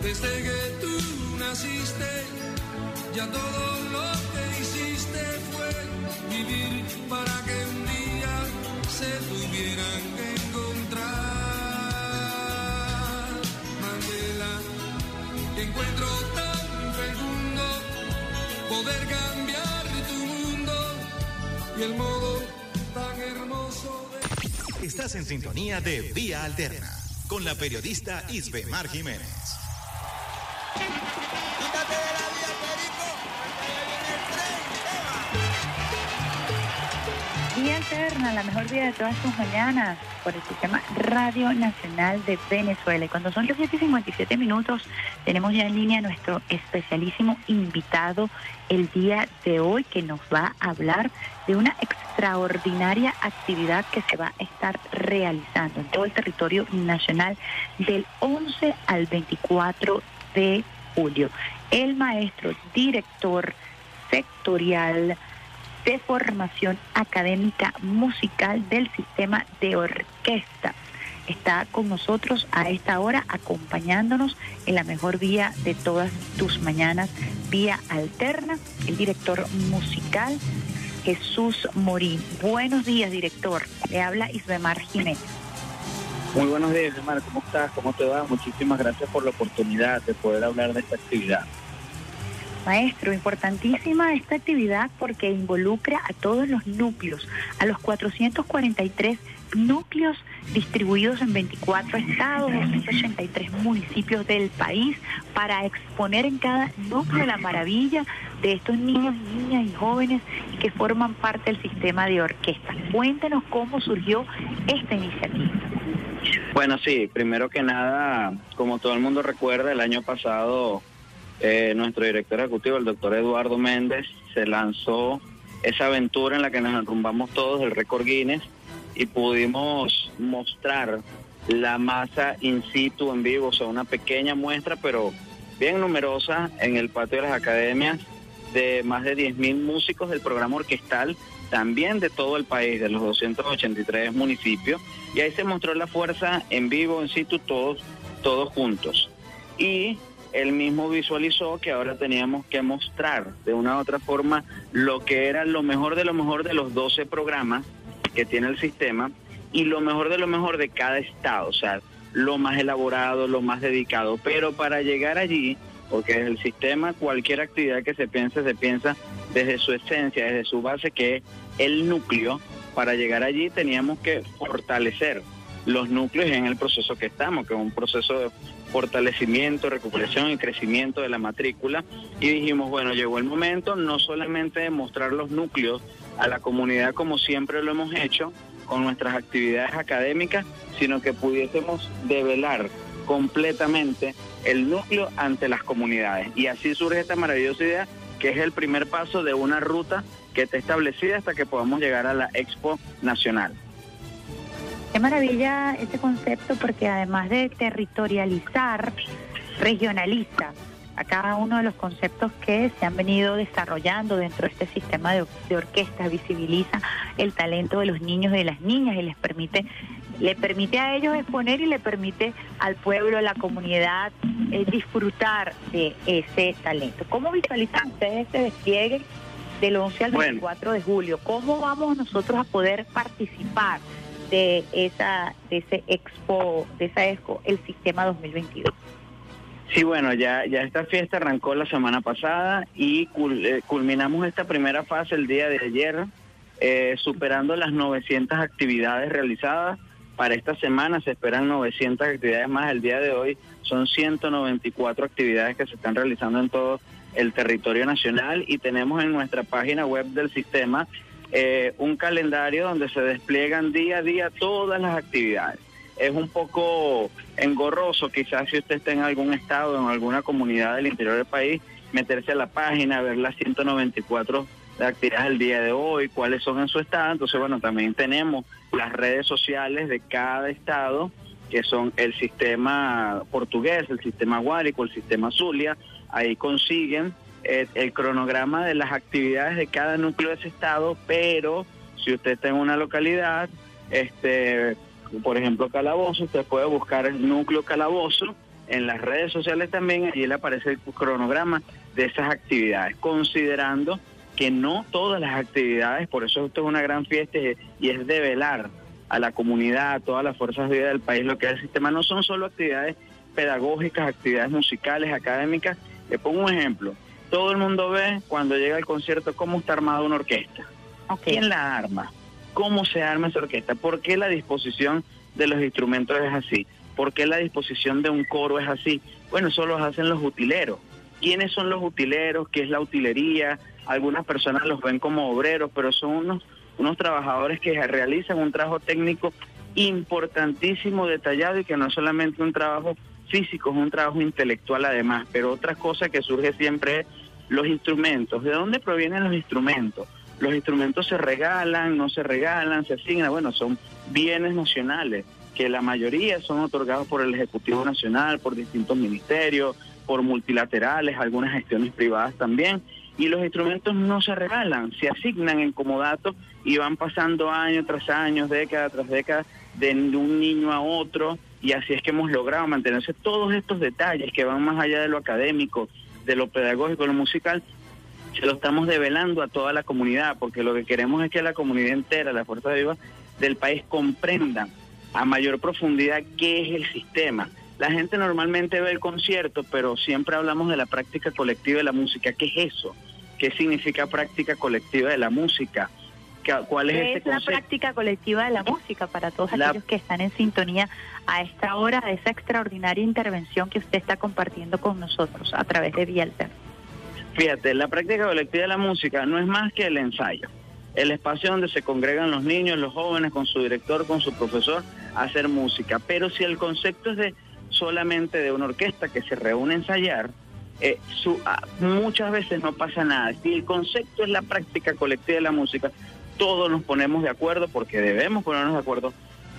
desde que tú naciste, ya todo lo que hiciste fue vivir para que un día se tuvieran que encontrar. Mandela, encuentro tan fecundo poder cambiar y el modo tan hermoso de... Estás en sintonía de Vía Alterna con la periodista Jiménez. Quítate de la vía, Vía Alterna, la mejor vida de todas tus mañanas, por el Sistema Radio Nacional de Venezuela. Y cuando son las 7 y 57 minutos, tenemos ya en línea a nuestro especialísimo invitado el día de hoy, que nos va a hablar de una extraordinaria actividad que se va a estar realizando en todo el territorio nacional del 11 al 24 de julio. El maestro director sectorial de formación académica musical del sistema de orquesta. Está con nosotros a esta hora acompañándonos en la mejor vía de todas tus mañanas, vía alterna, el director musical Jesús Morín. Buenos días, director. Le habla Isbemar Jiménez. Muy buenos días, Isbemar. ¿Cómo estás? ¿Cómo te va? Muchísimas gracias por la oportunidad de poder hablar de esta actividad. Maestro, importantísima esta actividad porque involucra a todos los núcleos, a los 443 núcleos distribuidos en 24 estados, 283 municipios del país, para exponer en cada núcleo la maravilla de estos niños, niñas y jóvenes que forman parte del sistema de orquesta. Cuéntenos cómo surgió esta iniciativa. Bueno, sí, primero que nada, como todo el mundo recuerda, el año pasado eh, nuestro director ejecutivo, el doctor Eduardo Méndez, se lanzó esa aventura en la que nos enrumbamos todos, el récord Guinness, y pudimos mostrar la masa in situ en vivo, o sea, una pequeña muestra, pero bien numerosa en el patio de las academias de más de 10.000 músicos del programa orquestal, también de todo el país, de los 283 municipios, y ahí se mostró la fuerza en vivo, en situ, todos, todos juntos. Y él mismo visualizó que ahora teníamos que mostrar de una u otra forma lo que era lo mejor de lo mejor de los 12 programas que tiene el sistema y lo mejor de lo mejor de cada estado, o sea, lo más elaborado, lo más dedicado. Pero para llegar allí, porque desde el sistema cualquier actividad que se piense, se piensa desde su esencia, desde su base, que es el núcleo, para llegar allí teníamos que fortalecer los núcleos en el proceso que estamos, que es un proceso de fortalecimiento, recuperación y crecimiento de la matrícula. Y dijimos, bueno, llegó el momento no solamente de mostrar los núcleos a la comunidad como siempre lo hemos hecho con nuestras actividades académicas, sino que pudiésemos develar completamente el núcleo ante las comunidades. Y así surge esta maravillosa idea, que es el primer paso de una ruta que está establecida hasta que podamos llegar a la Expo Nacional. Qué maravilla este concepto porque además de territorializar, regionaliza a cada uno de los conceptos que se han venido desarrollando dentro de este sistema de, de orquesta, visibiliza el talento de los niños y de las niñas y les permite le permite a ellos exponer y le permite al pueblo, a la comunidad eh, disfrutar de ese talento. ¿Cómo visualizan ustedes este despliegue del 11 al Bueno. 24 de julio? ¿Cómo vamos nosotros a poder participar de esa de ese expo, de esa expo, el sistema 2022? Sí, bueno, ya, ya esta fiesta arrancó la semana pasada y eh, culminamos esta primera fase el día de ayer, eh, superando las 900 actividades realizadas. Para esta semana se esperan 900 actividades más. El día de hoy son 194 actividades que se están realizando en todo el territorio nacional y tenemos en nuestra página web del sistema eh, un calendario donde se despliegan día a día todas las actividades. Es un poco engorroso quizás si usted está en algún estado, en alguna comunidad del interior del país, meterse a la página, ver las 194 actividades del día de hoy, cuáles son en su estado. Entonces, bueno, también tenemos las redes sociales de cada estado, que son el sistema portugués, el sistema guárico, el sistema Zulia. Ahí consiguen eh, el cronograma de las actividades de cada núcleo de ese estado, pero si usted está en una localidad, este, por ejemplo, Calabozo, usted puede buscar el núcleo Calabozo en las redes sociales también, allí le aparece el cronograma de esas actividades, considerando que no todas las actividades, por eso esto es una gran fiesta y es de velar a la comunidad, a todas las fuerzas de vida del país, lo que es el sistema, no son solo actividades pedagógicas, actividades musicales, académicas. Le pongo un ejemplo. Todo el mundo ve cuando llega al concierto cómo está armada una orquesta. ¿Quién la arma? ¿Cómo se arma esa orquesta? ¿Por qué la disposición de los instrumentos es así? ¿Por qué la disposición de un coro es así? Bueno, eso lo hacen los utileros. ¿Quiénes son los utileros? ¿Qué es la utilería? Algunas personas los ven como obreros, pero son unos, unos trabajadores que realizan un trabajo técnico importantísimo, detallado y que no es solamente un trabajo físico, es un trabajo intelectual además. Pero otra cosa que surge siempre es los instrumentos. ¿De dónde provienen los instrumentos? Los instrumentos se regalan, no se regalan, se asignan, bueno, son bienes nacionales, que la mayoría son otorgados por el Ejecutivo Nacional, por distintos ministerios, por multilaterales, algunas gestiones privadas también, y los instrumentos no se regalan, se asignan en comodato y van pasando año tras año, década tras década, de un niño a otro, y así es que hemos logrado mantenerse todos estos detalles que van más allá de lo académico, de lo pedagógico, lo musical, se lo estamos develando a toda la comunidad, porque lo que queremos es que la comunidad entera, la fuerza viva del país comprendan a mayor profundidad qué es el sistema, la gente normalmente ve el concierto, pero siempre hablamos de la práctica colectiva de la música. ¿Qué es eso? ¿Qué significa práctica colectiva de la música? ¿Qué- ¿Cuál es ¿Qué ese es la práctica colectiva de la música para todos La- aquellos que están en sintonía a esta hora de esa extraordinaria intervención que usted está compartiendo con nosotros a través de Alterna? Fíjate, la práctica colectiva de la música no es más que el ensayo. El espacio donde se congregan los niños, los jóvenes, con su director, con su profesor, a hacer música. Pero si el concepto es de solamente de una orquesta que se reúne a ensayar, eh, su- ah, muchas veces no pasa nada. Si el concepto es la práctica colectiva de la música, todos nos ponemos de acuerdo, porque debemos ponernos de acuerdo,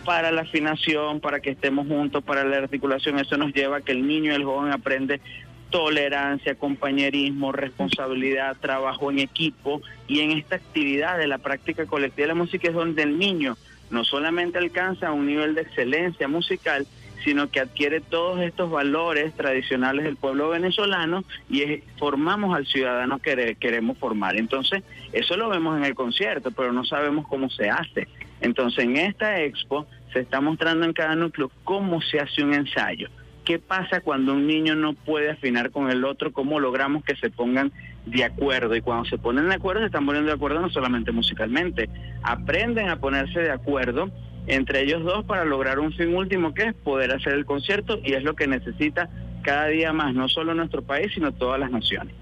para la afinación, para que estemos juntos, para la articulación. Eso nos lleva a que el niño y el joven aprende tolerancia, compañerismo, responsabilidad, trabajo en equipo y en esta actividad de la práctica colectiva de la música es donde el niño no solamente alcanza un nivel de excelencia musical, sino que adquiere todos estos valores tradicionales del pueblo venezolano y es- formamos al ciudadano que quere- queremos formar. Entonces, eso lo vemos en el concierto, pero no sabemos cómo se hace. Entonces, en esta expo se está mostrando en cada núcleo cómo se hace un ensayo. ¿Qué pasa cuando un niño no puede afinar con el otro? ¿Cómo logramos que se pongan de acuerdo? Y cuando se ponen de acuerdo, se están poniendo de acuerdo no solamente musicalmente, aprenden a ponerse de acuerdo entre ellos dos para lograr un fin último que es poder hacer el concierto y es lo que necesita cada día más, no solo nuestro país, sino todas las naciones.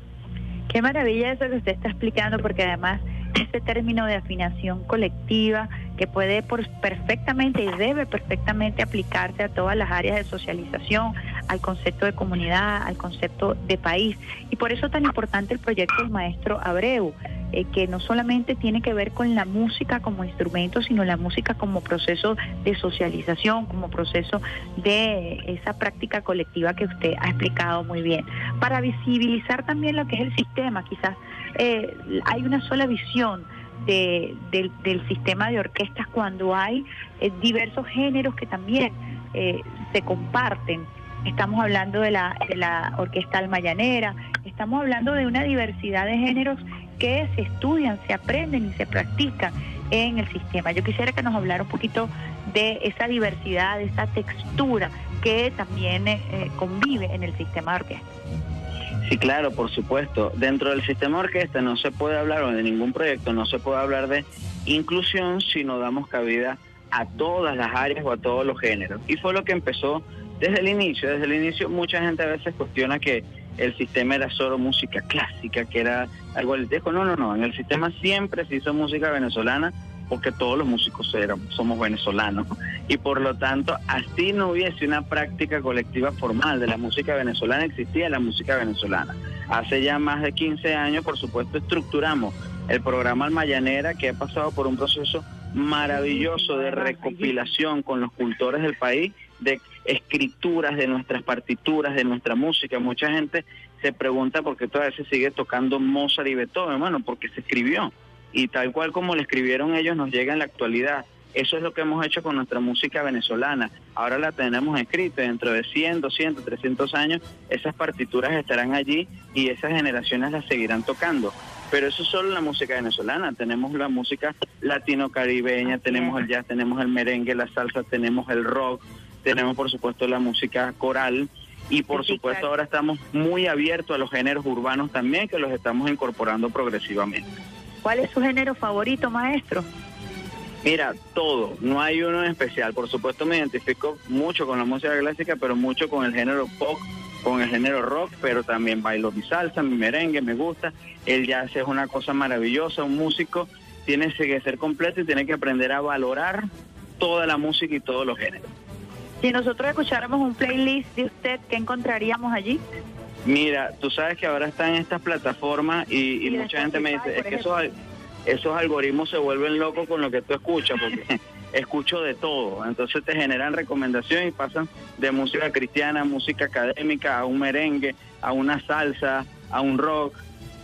Qué maravilla eso que usted está explicando, porque además ese término de afinación colectiva que puede por- perfectamente y debe perfectamente aplicarse a todas las áreas de socialización, al concepto de comunidad, al concepto de país. Y por eso tan importante el proyecto del maestro Abreu, eh, que no solamente tiene que ver con la música como instrumento, sino la música como proceso de socialización, como proceso de esa práctica colectiva que usted ha explicado muy bien. Para visibilizar también lo que es el sistema, quizás eh, hay una sola visión de- del, del sistema de orquestas cuando hay eh, diversos géneros que también eh, se comparten. Estamos hablando de la, de la orquesta almayanera, estamos hablando de una diversidad de géneros que se estudian, se aprenden y se practican en el sistema. Yo quisiera que nos hablara un poquito de esa diversidad, de esa textura que también eh, eh, convive en el sistema de. Sí, claro, por supuesto. Dentro del sistema orquesta no se puede hablar, o de ningún proyecto, no se puede hablar de inclusión si no damos cabida a todas las áreas o a todos los géneros. Y fue lo que empezó desde el inicio. Desde el inicio mucha gente a veces cuestiona que el sistema era solo música clásica, que era algo elitesco. No, no, no. En el sistema siempre se hizo música venezolana porque todos los músicos eran, somos venezolanos. Y por lo tanto, así no hubiese una práctica colectiva formal de la música venezolana, existía la música venezolana. Hace ya más de 15 años, por supuesto, estructuramos el programa Almayanera, que ha pasado por un proceso maravilloso de recopilación con los cultores del país, de escrituras de nuestras partituras, de nuestra música. Mucha gente se pregunta por qué todavía se sigue tocando Mozart y Beethoven. Bueno, porque se escribió. Y tal cual como lo escribieron ellos, nos llega en la actualidad. Eso es lo que hemos hecho con nuestra música venezolana. Ahora la tenemos escrita. Dentro de 100, 200, 300 años, esas partituras estarán allí y esas generaciones las seguirán tocando. Pero eso es solo la música venezolana. Tenemos la música latino-caribeña, tenemos el jazz, tenemos el merengue, la salsa, tenemos el rock, tenemos por supuesto la música coral y por supuesto ahora estamos muy abiertos a los géneros urbanos también que los estamos incorporando progresivamente. ¿Cuál es su género favorito, maestro? Mira, todo, no hay uno en especial. Por supuesto me identifico mucho con la música clásica, pero mucho con el género pop, con el género rock, pero también bailo mi salsa, mi merengue, me gusta. El jazz es una cosa maravillosa, un músico tiene que ser completo y tiene que aprender a valorar toda la música y todos los géneros. Si nosotros escucháramos un playlist de usted, ¿qué encontraríamos allí? Mira, tú sabes que ahora están estas plataformas y, y mucha gente me dice, es que esos, esos algoritmos se vuelven locos con lo que tú escuchas, porque escucho de todo. Entonces te generan recomendaciones y pasan de música cristiana, música académica, a un merengue, a una salsa, a un rock,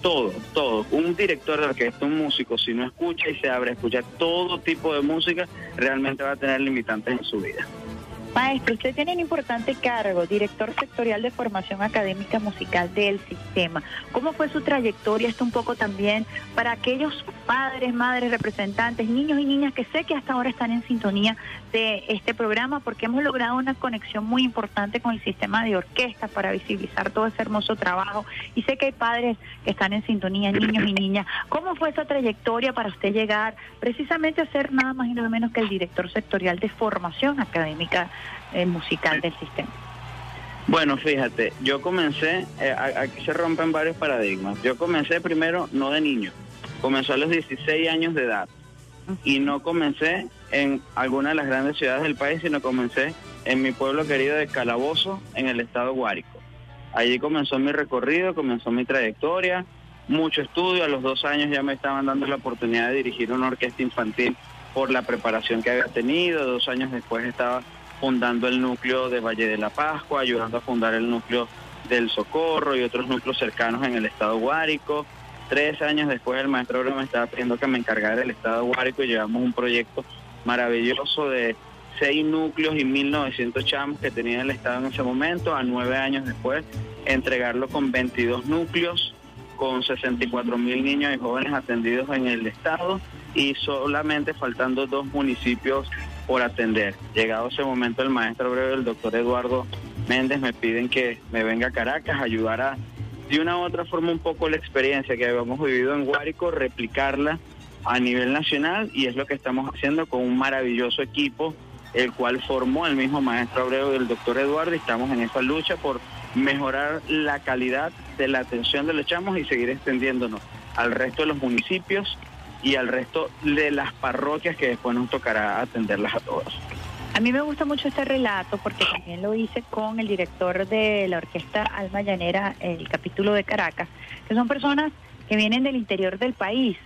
todo, todo. Un director de orquesta, un músico, si no escucha y se abre a escuchar todo tipo de música, realmente va a tener limitantes en su vida. Maestro, usted tiene un importante cargo, director sectorial de formación académica musical del sistema. ¿Cómo fue su trayectoria? Esto un poco también para aquellos padres, madres, representantes, niños y niñas que sé que hasta ahora están en sintonía de este programa porque hemos logrado una conexión muy importante con el sistema de orquestas para visibilizar todo ese hermoso trabajo. Y sé que hay padres que están en sintonía, niños y niñas. ¿Cómo fue esa trayectoria para usted llegar precisamente a ser nada más y nada menos que el director sectorial de formación académica eh, musical del sistema? Bueno, fíjate, yo comencé, eh, aquí se rompen varios paradigmas. Yo comencé primero no de niño, comenzó a los 16 años de edad y no comencé en alguna de las grandes ciudades del país, sino comencé en mi pueblo querido de Calabozo, en el estado Guárico. Allí comenzó mi recorrido, comenzó mi trayectoria, mucho estudio, a los dos años ya me estaban dando la oportunidad de dirigir una orquesta infantil por la preparación que había tenido, dos años después estaba fundando el núcleo de Valle de la Pascua, ayudando a fundar el núcleo del Socorro y otros núcleos cercanos en el estado Guárico. Tres años después el maestro me estaba pidiendo que me encargara del estado Guárico y llevamos un proyecto maravilloso de seis núcleos y 1.900 chamos que tenía el estado en ese momento, a nueve años después entregarlo con 22 núcleos, con 64 mil niños y jóvenes atendidos en el estado y solamente faltando dos municipios por atender. Llegado ese momento el maestro Abreu y el doctor Eduardo Méndez me piden que me venga a Caracas a ayudar a de una u otra forma un poco la experiencia que habíamos vivido en Guárico, replicarla a nivel nacional y es lo que estamos haciendo con un maravilloso equipo, el cual formó el mismo maestro Abreu y el doctor Eduardo y estamos en esa lucha por mejorar la calidad de la atención de los chamos y seguir extendiéndonos al resto de los municipios y al resto de las parroquias que después nos tocará atenderlas a todas. A mí me gusta mucho este relato porque también lo hice con el director de la orquesta Alma Llanera, el capítulo de Caracas, que son personas que vienen del interior del país.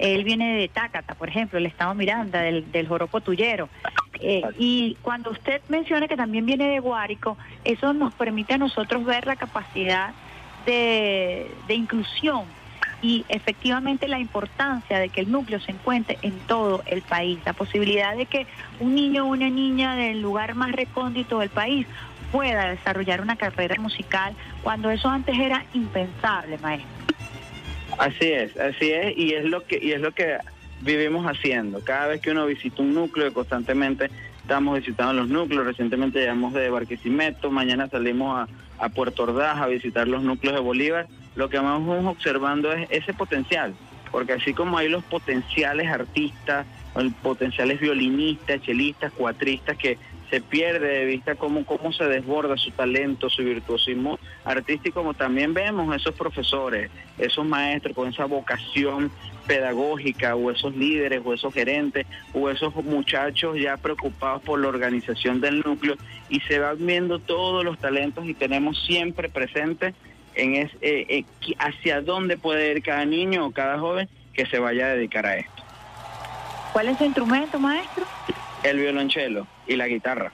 Él viene de Tácata, por ejemplo, el estado Miranda, del, del Joropo Tuyero. Eh, y cuando usted menciona que también viene de Guárico, eso nos permite a nosotros ver la capacidad de, de inclusión y efectivamente la importancia de que el núcleo se encuentre en todo el país, la posibilidad de que un niño o una niña del lugar más recóndito del país pueda desarrollar una carrera musical cuando eso antes era impensable, maestro. Así es, así es, y es lo que y es lo que vivimos haciendo. Cada vez que uno visita un núcleo, constantemente estamos visitando los núcleos. Recientemente llegamos de Barquisimeto, mañana salimos a, a Puerto Ordaz a visitar los núcleos de Bolívar. Lo que vamos observando es ese potencial, porque así como hay los potenciales artistas, potenciales violinistas, chelistas, cuatristas que se pierde de vista cómo, cómo se desborda su talento, su virtuosismo artístico, como también vemos esos profesores, esos maestros con esa vocación pedagógica, o esos líderes, o esos gerentes, o esos muchachos ya preocupados por la organización del núcleo, y se van viendo todos los talentos y tenemos siempre presente en es, eh, eh, hacia dónde puede ir cada niño o cada joven que se vaya a dedicar a esto. ¿Cuál es su instrumento, maestro? El violonchelo y la guitarra.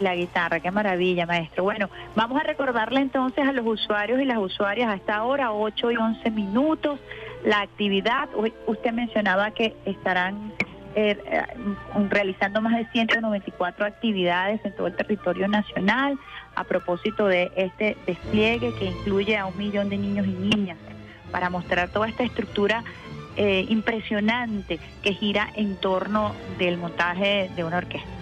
La guitarra, qué maravilla, maestro. Bueno, vamos a recordarle entonces a los usuarios y las usuarias hasta ahora 8 y 11 minutos la actividad. Usted mencionaba que estarán eh, eh, realizando más de 194 actividades en todo el territorio nacional a propósito de este despliegue que incluye a un millón de niños y niñas para mostrar toda esta estructura eh, impresionante que gira en torno del montaje de una orquesta.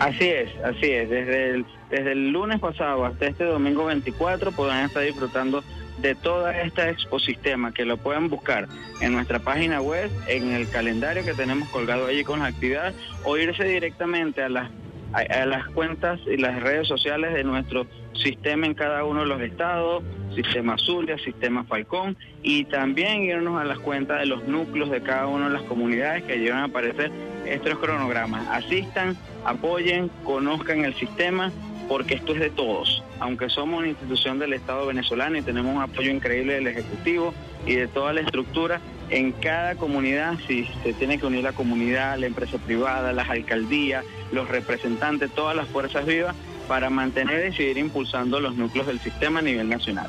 Así es, así es. Desde el, desde el lunes pasado hasta este domingo 24 podrán estar disfrutando de toda esta exposistema que lo pueden buscar en nuestra página web, en el calendario que tenemos colgado allí con las actividades, o irse directamente a las, a, las cuentas y las redes sociales de nuestro sistema en cada uno de los estados, sistema Zulia, sistema Falcón, y también irnos a las cuentas de los núcleos de cada una de las comunidades que llevan a aparecer estos cronogramas. Asistan, apoyen, conozcan el sistema, porque esto es de todos. Aunque somos una institución del Estado venezolano y tenemos un apoyo increíble del Ejecutivo y de toda la estructura, en cada comunidad, si se tiene que unir la comunidad, la empresa privada, las alcaldías, los representantes, todas las fuerzas vivas, para mantener y seguir impulsando los núcleos del sistema a nivel nacional.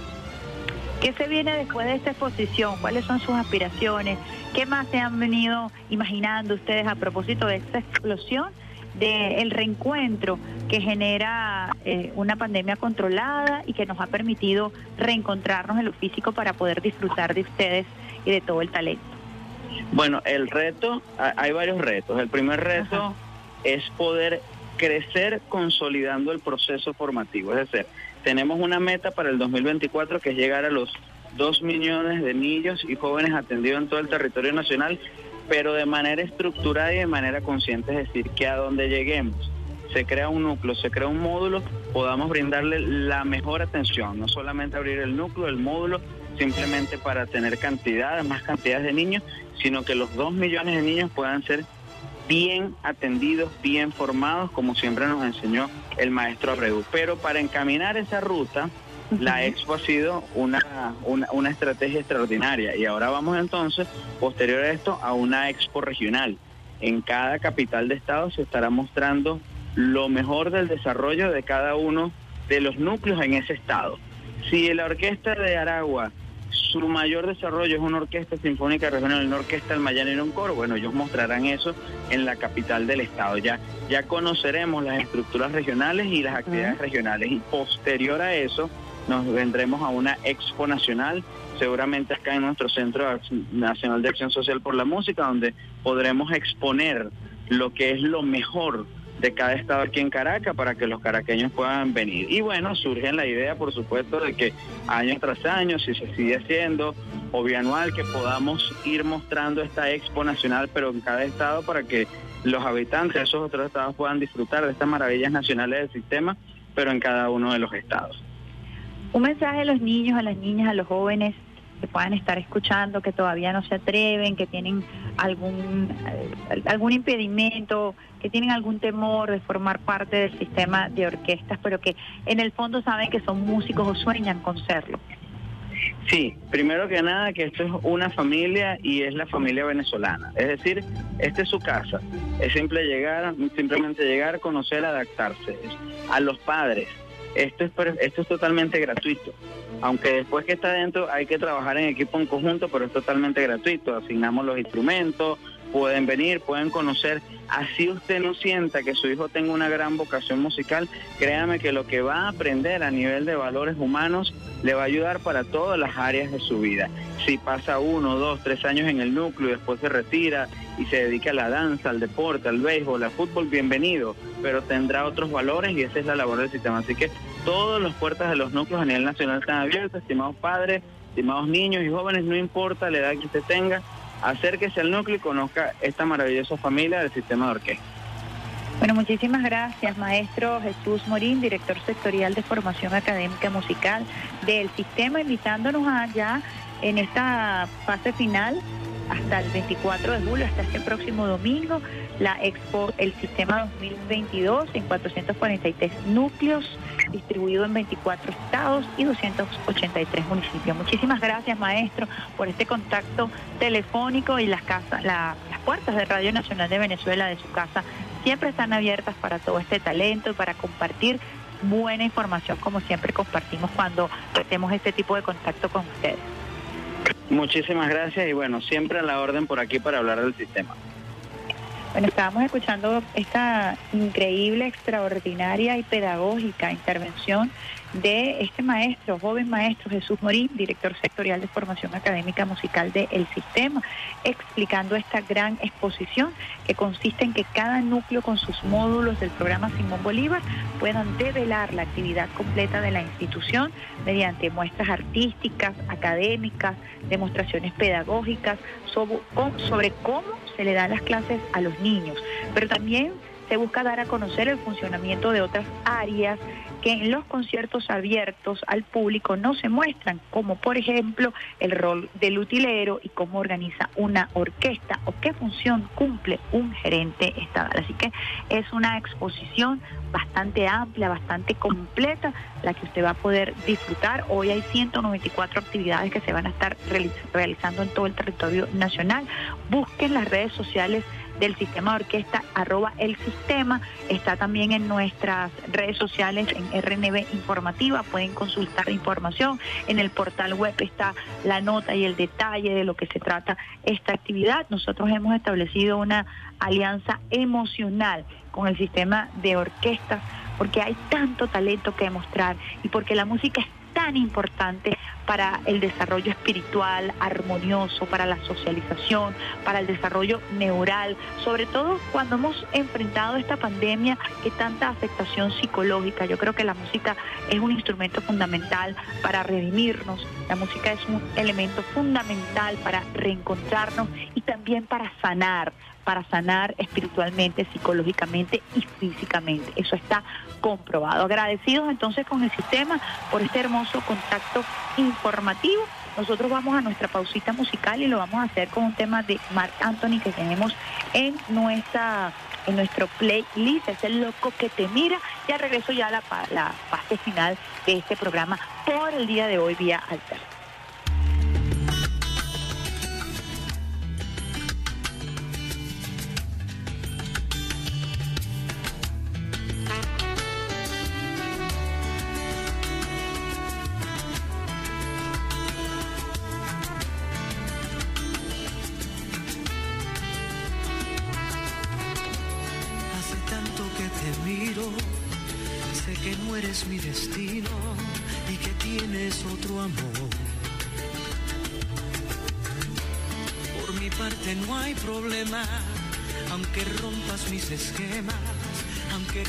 ¿Qué se viene después de esta exposición? ¿Cuáles son sus aspiraciones? ¿Qué más se han venido imaginando ustedes a propósito de esta explosión del reencuentro que genera eh, una pandemia controlada y que nos ha permitido reencontrarnos en lo físico para poder disfrutar de ustedes y de todo el talento. Bueno, el reto, ha- hay varios retos. El primer reto es poder crecer consolidando el proceso formativo. Es decir, tenemos una meta para el 2024 que es llegar a los 2 millones de niños y jóvenes atendidos en todo el territorio nacional, pero de manera estructurada y de manera consciente. Es decir, que a donde lleguemos se crea un núcleo, se crea un módulo, podamos brindarle la mejor atención, no solamente abrir el núcleo, el módulo, simplemente para tener cantidad, más cantidades de niños, sino que los dos millones de niños puedan ser bien atendidos, bien formados, como siempre nos enseñó el maestro Abreu. Pero para encaminar esa ruta, la Expo ha sido una, una, una estrategia extraordinaria y ahora vamos entonces, posterior a esto, a una Expo regional. En cada capital de estado se estará mostrando lo mejor del desarrollo de cada uno de los núcleos en ese estado. Si la orquesta de Aragua, su mayor desarrollo es una orquesta sinfónica regional, una orquesta del Mayana y un coro, bueno, ellos mostrarán eso en la capital del estado. Ya, ya conoceremos las estructuras regionales y las actividades regionales. Y posterior a eso nos vendremos a una expo nacional, seguramente acá en nuestro Centro Nacional de Acción Social por la Música, donde podremos exponer lo que es lo mejor de cada estado aquí en Caracas para que los caraqueños puedan venir. Y bueno, surge la idea, por supuesto, de que año tras año, si se sigue haciendo, o bianual, que podamos ir mostrando esta expo nacional, pero en cada estado para que los habitantes de esos otros estados puedan disfrutar de estas maravillas nacionales del sistema, pero en cada uno de los estados. Un mensaje a los niños, a las niñas, a los jóvenes que puedan estar escuchando, que todavía no se atreven, que tienen algún, eh, algún impedimento, que tienen algún temor de formar parte del sistema de orquestas, pero que en el fondo saben que son músicos o sueñan con serlo. Sí, primero que nada que esto es una familia y es la familia venezolana. Es decir, esta es su casa. Es simple llegar, simplemente llegar, conocer, adaptarse. A los padres, esto es, esto es totalmente gratuito. Aunque después que está dentro hay que trabajar en equipo en conjunto, pero es totalmente gratuito. Asignamos los instrumentos, pueden venir, pueden conocer. Así usted no sienta que su hijo tenga una gran vocación musical, créame que lo que va a aprender a nivel de valores humanos le va a ayudar para todas las áreas de su vida. Si pasa uno, dos, tres años en el núcleo y después se retira y se dedica a la danza, al deporte, al béisbol, al fútbol, bienvenido, pero tendrá otros valores y esa es la labor del sistema. Así que todas las puertas de los núcleos a nivel nacional están abiertas, estimados padres, estimados niños y jóvenes, no importa la edad que usted tenga, acérquese al núcleo y conozca esta maravillosa familia del sistema de orquesta. Bueno, muchísimas gracias, maestro Jesús Morín, director sectorial de formación académica musical del sistema, invitándonos allá en esta fase final hasta el 24 de julio, hasta este próximo domingo, la Expo El Sistema 2022 en 443 núcleos, distribuido en 24 estados y 283 municipios. Muchísimas gracias, maestro, por este contacto telefónico y las, casas, la- las puertas de Radio Nacional de Venezuela, de su casa, siempre están abiertas para todo este talento y para compartir buena información, como siempre compartimos cuando hacemos este tipo de contacto con ustedes. Muchísimas gracias y bueno, siempre a la orden por aquí para hablar del sistema. Bueno, estábamos escuchando esta increíble, extraordinaria y pedagógica intervención de este maestro, joven maestro Jesús Morín, director sectorial de formación académica musical de El Sistema, explicando esta gran exposición que consiste en que cada núcleo con sus módulos del programa Simón Bolívar puedan develar la actividad completa de la institución mediante muestras artísticas, académicas, demostraciones pedagógicas sobre, sobre cómo se le dan las clases a los niños, pero también se busca dar a conocer el funcionamiento de otras áreas que en los conciertos abiertos al público no se muestran, como por ejemplo el rol del utilero y cómo organiza una orquesta o qué función cumple un gerente estatal. Así que es una exposición bastante amplia, bastante completa, la que usted va a poder disfrutar. Hoy hay 194 actividades que se van a estar realiz- realizando en todo el territorio nacional. Busquen las redes sociales del sistema de orquesta, arroba el sistema. Está también en nuestras redes sociales en RNB Informativa. Pueden consultar información. En el portal web está la nota y el detalle de lo que se trata esta actividad. Nosotros hemos establecido una alianza emocional con el sistema de orquestas porque hay tanto talento que demostrar y porque la música es tan importante para el desarrollo espiritual armonioso, para la socialización, para el desarrollo neural, sobre todo cuando hemos enfrentado esta pandemia que tanta afectación psicológica. Yo creo que la música es un instrumento fundamental para redimirnos, la música es un elemento fundamental para reencontrarnos y también para sanar, para sanar espiritualmente, psicológicamente y físicamente. Eso está comprobado. Agradecidos entonces con el sistema por este hermoso contacto informativo. Nosotros vamos a nuestra pausita musical y lo vamos a hacer con un tema de Mark Anthony que tenemos en nuestra en nuestro playlist, es el loco que te mira. Ya regreso ya a la, la fase final de este programa por el día de hoy vía alta.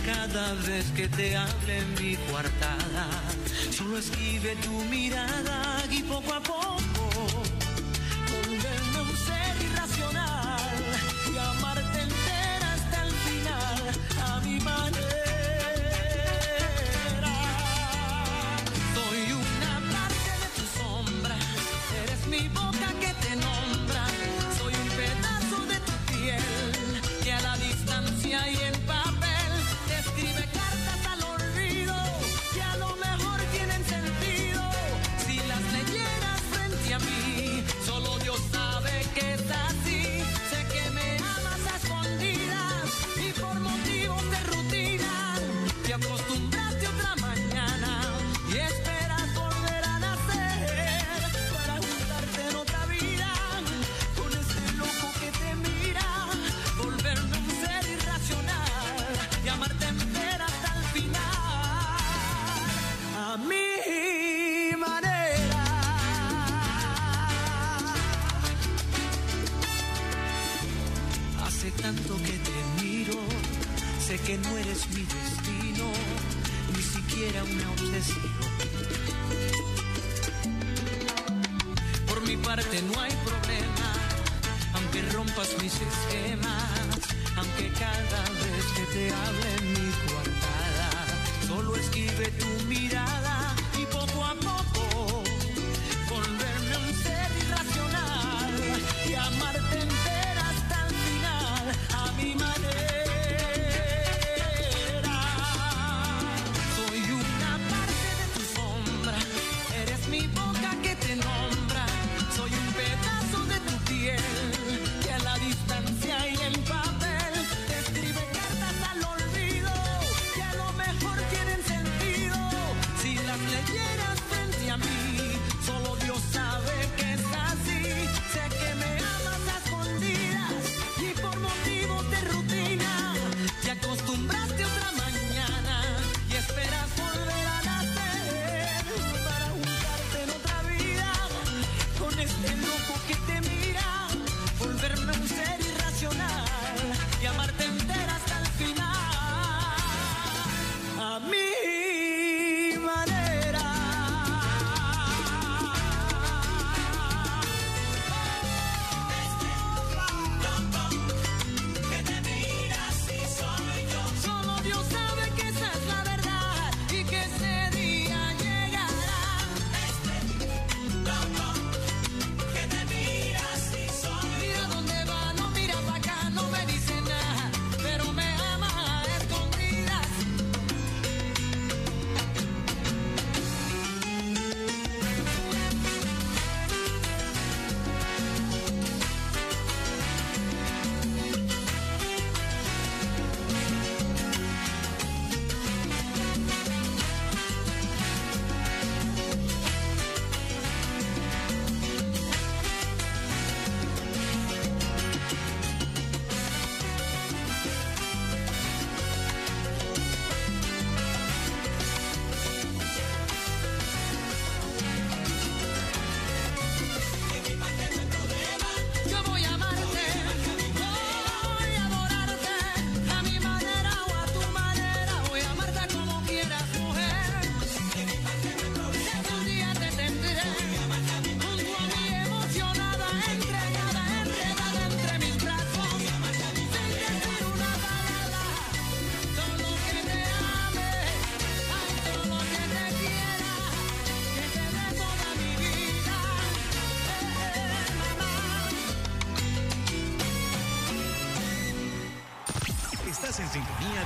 Cada vez que te hable en mi coartada, solo esquive tu mirada y poco a poco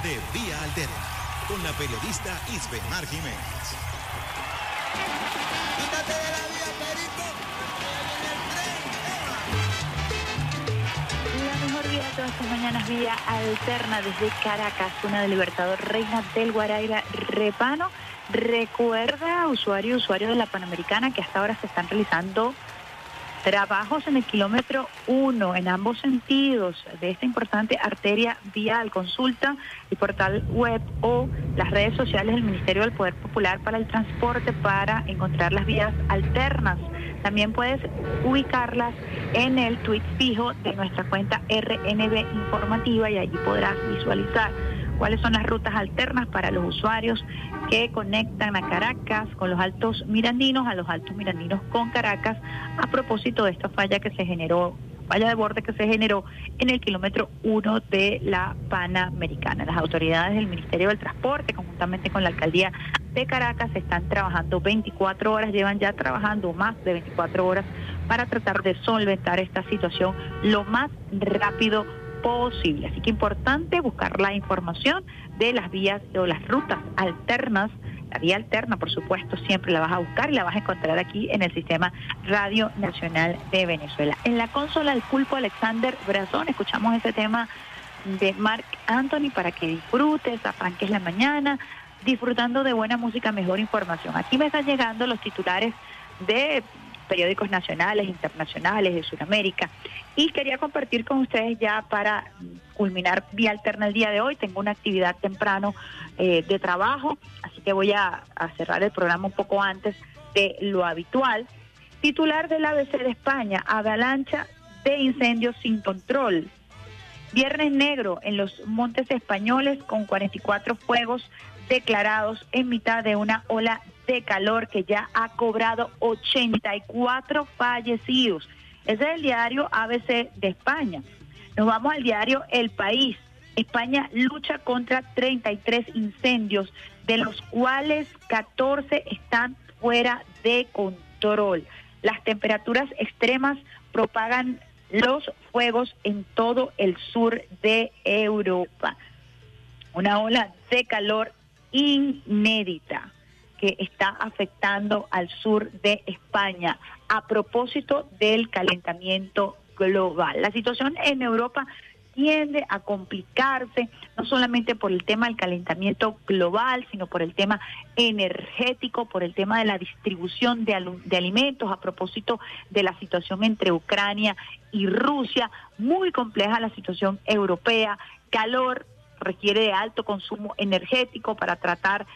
de Vía Alterna con la periodista Isbemar Jiménez. Quítate de la vía, Perico. La mejor vía de todas estas mañanas, vía alterna desde Caracas, una del Libertador Reina del Guaraira Repano. Recuerda, usuario usuario de la Panamericana, que hasta ahora se están realizando trabajos en el kilómetro 1 en ambos sentidos de esta importante arteria vial. Consulta el portal web o las redes sociales del Ministerio del Poder Popular para el Transporte para encontrar las vías alternas. También puedes ubicarlas en el tweet fijo de nuestra cuenta RNB Informativa y allí podrás visualizar cuáles son las rutas alternas para los usuarios que conectan a Caracas con los altos mirandinos, a los altos mirandinos con Caracas, a propósito de esta falla que se generó, falla de borde que se generó en el kilómetro 1 de la Panamericana. Las autoridades del Ministerio del Transporte, conjuntamente con la alcaldía de Caracas, están trabajando 24 horas, llevan ya trabajando más de 24 horas para tratar de solventar esta situación lo más rápido posible. Así que importante buscar la información de las vías o las rutas alternas. La vía alterna, por supuesto, siempre la vas a buscar y la vas a encontrar aquí en el sistema Radio Nacional de Venezuela. En la consola del pulpo Alexander Brazón, escuchamos ese tema de Mark Anthony para que disfrutes, arranques la mañana, disfrutando de buena música, mejor información. Aquí me están llegando los titulares de periódicos nacionales, internacionales de Sudamérica. Y quería compartir con ustedes ya para culminar Vía Alterna el día de hoy. Tengo una actividad temprano eh, de trabajo, así que voy a, a cerrar el programa un poco antes de lo habitual. Titular del ABC de España, avalancha de incendios sin control. Viernes negro en los montes españoles con 44 fuegos declarados en mitad de una ola de calor que ya ha cobrado 84 fallecidos. Ese es el diario ABC de España. Nos vamos al diario El País. España lucha contra 33 incendios, de los cuales 14 están fuera de control. Las temperaturas extremas propagan los fuegos en todo el sur de Europa. Una ola de calor inédita que está afectando al sur de España a propósito del calentamiento global. La situación en Europa tiende a complicarse, no solamente por el tema del calentamiento global, sino por el tema energético, por el tema de la distribución de, alimentos, a propósito de la situación entre Ucrania y Rusia, muy compleja la situación europea, calor requiere de alto consumo energético para tratar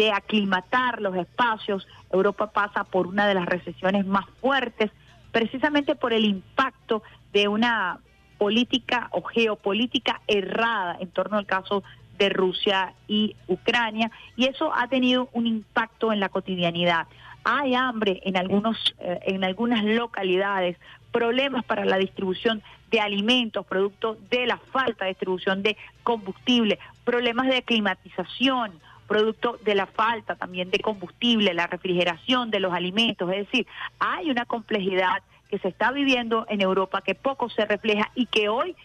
de aclimatar los espacios. Europa pasa por una de las recesiones más fuertes, precisamente por el impacto de una política o geopolítica errada en torno al caso de Rusia y Ucrania, y eso ha tenido un impacto en la cotidianidad. Hay hambre en algunos eh, en algunas localidades, problemas para la distribución de alimentos, producto de la falta de distribución de combustible, problemas de climatización, producto de la falta también de combustible, la refrigeración de los alimentos, es decir, hay una complejidad que se está viviendo en Europa que poco se refleja y que hoy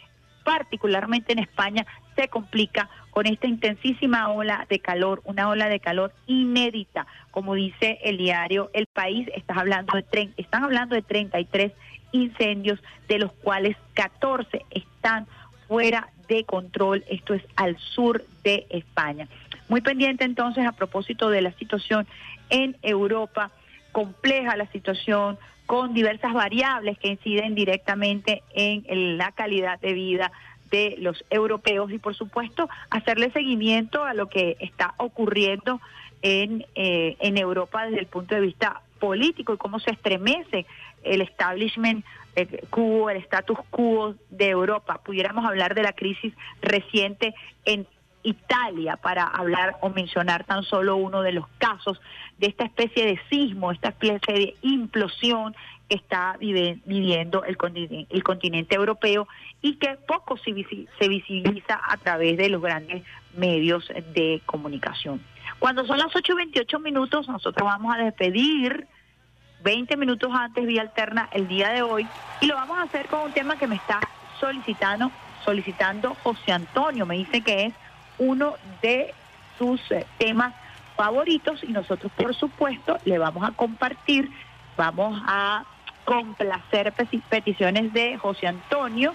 particularmente en España se complica con esta intensísima ola de calor, una ola de calor inédita, como dice el diario El País, estás hablando de están hablando de 33 incendios, de los cuales 14 están fuera de control, esto es al sur de España. Muy pendiente entonces a propósito de la situación en Europa, compleja la situación con diversas variables que inciden directamente en el- la calidad de vida de los europeos y por supuesto hacerle seguimiento a lo que está ocurriendo en, eh, en Europa desde el punto de vista político y cómo se estremece el establishment eh, quo, el status quo de Europa. Pudiéramos hablar de la crisis reciente en Italia para hablar o mencionar tan solo uno de los casos de esta especie de sismo, esta especie de implosión que está viviendo el continente, europeo y que poco se visibiliza a través de los grandes medios de comunicación. Cuando son las 8 y 28 minutos, nosotros vamos a despedir 20 minutos antes vía alterna el día de hoy y lo vamos a hacer con un tema que me está solicitando solicitando José Antonio me dice que es uno de sus eh, temas favoritos y nosotros por supuesto le vamos a compartir, vamos a complacer peti- peticiones de José Antonio,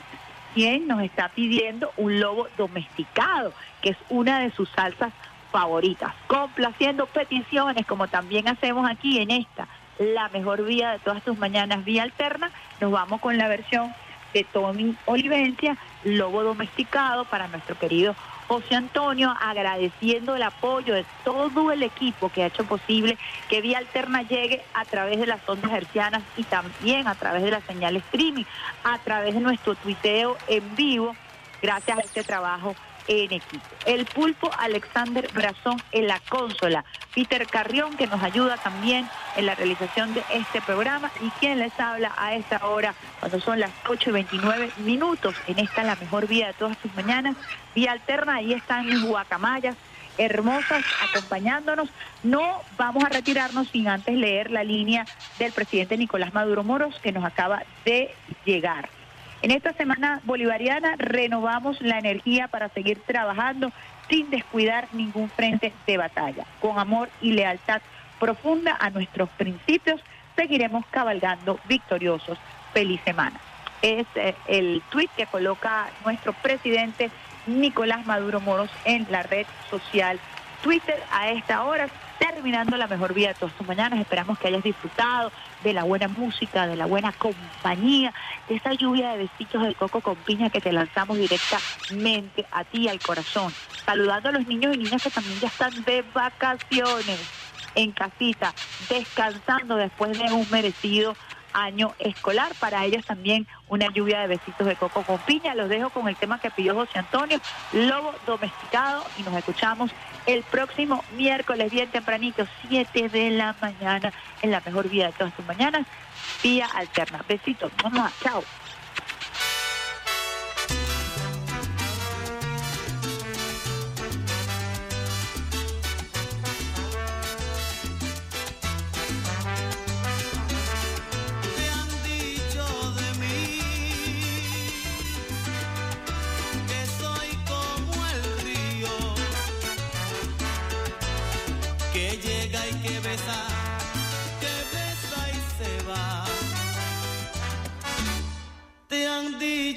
quien nos está pidiendo un lobo domesticado, que es una de sus salsas favoritas, complaciendo peticiones como también hacemos aquí en esta, la mejor vía de todas tus mañanas, vía alterna, nos vamos con la versión de Tommy Olivencia, Lobo Domesticado, para nuestro querido José Antonio, agradeciendo el apoyo de todo el equipo que ha hecho posible que Vía Alterna llegue a través de las ondas hercianas y también a través de la señal streaming, a través de nuestro tuiteo en vivo, gracias a este trabajo en equipo. El pulpo Alexander Brazón en la consola, Peter Carrión que nos ayuda también en la realización de este programa y quien les habla a esta hora cuando son las 8 y 29 minutos en esta la mejor vía de todas tus mañanas, vía alterna, ahí están mis guacamayas hermosas acompañándonos. No vamos a retirarnos sin antes leer la línea del presidente Nicolás Maduro Moros que nos acaba de llegar. En esta semana bolivariana renovamos la energía para seguir trabajando sin descuidar ningún frente de batalla. Con amor y lealtad profunda a nuestros principios, seguiremos cabalgando victoriosos. Feliz semana. Es eh, el tuit que coloca nuestro presidente Nicolás Maduro Moros en la red social Twitter a esta hora, terminando la mejor vida de todas tus mañanas. Esperamos que hayas disfrutado de la buena música, de la buena compañía, de esa lluvia de besitos de coco con piña que te lanzamos directamente a ti, al corazón. Saludando a los niños y niñas que también ya están de vacaciones en casita, descansando después de un merecido año escolar. Para ellos también una lluvia de besitos de coco con piña. Los dejo con el tema que pidió José Antonio, Lobo Domesticado, y nos escuchamos el próximo miércoles bien tempranito, 7 de la mañana, en la mejor vida de todas tus mañanas, vía alterna. Besitos, mamá, chao.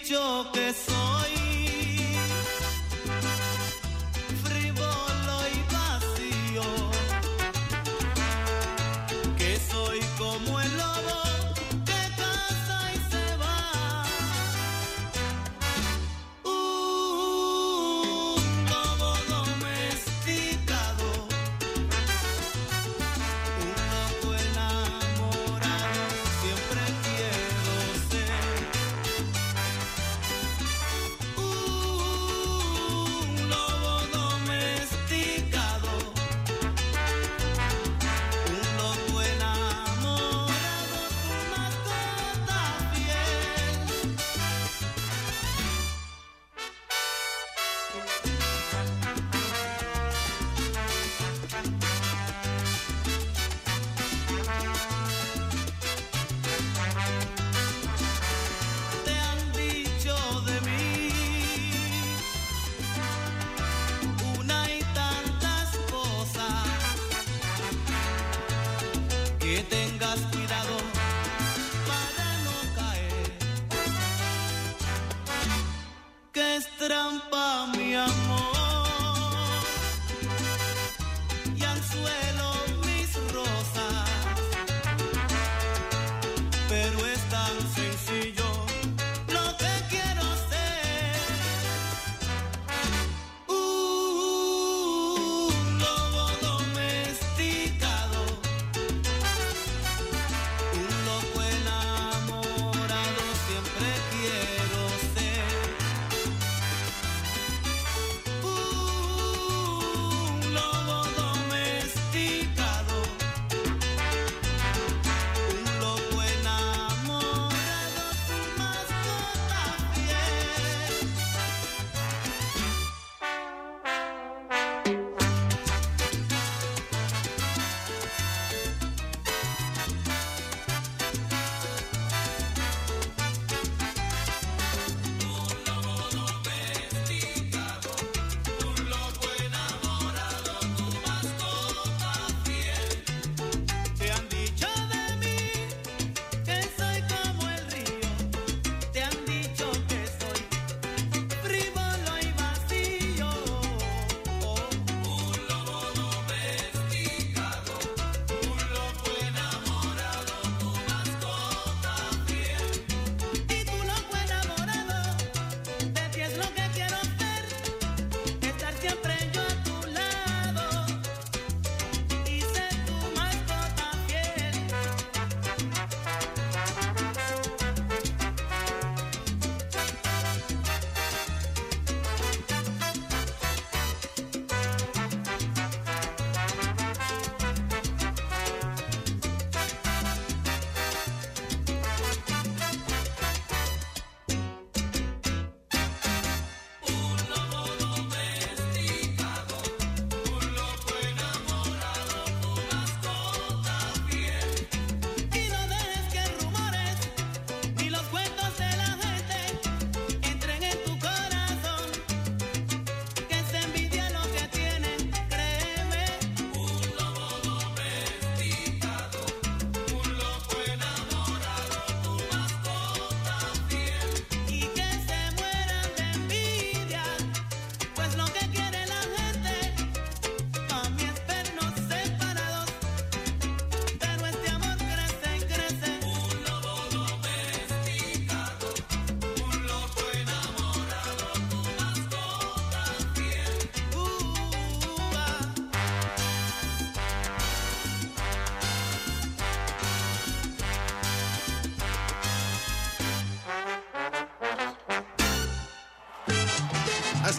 Dicho que soy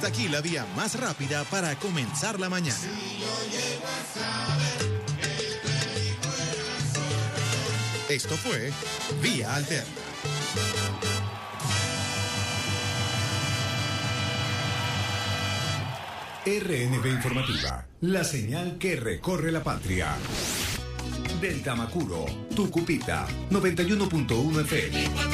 Hasta aquí la vía más rápida para comenzar la mañana. Esto fue Vía Alterna. RNB Informativa, la señal que recorre la patria. Del Tamacuro, Tucupita, 91.1 FM.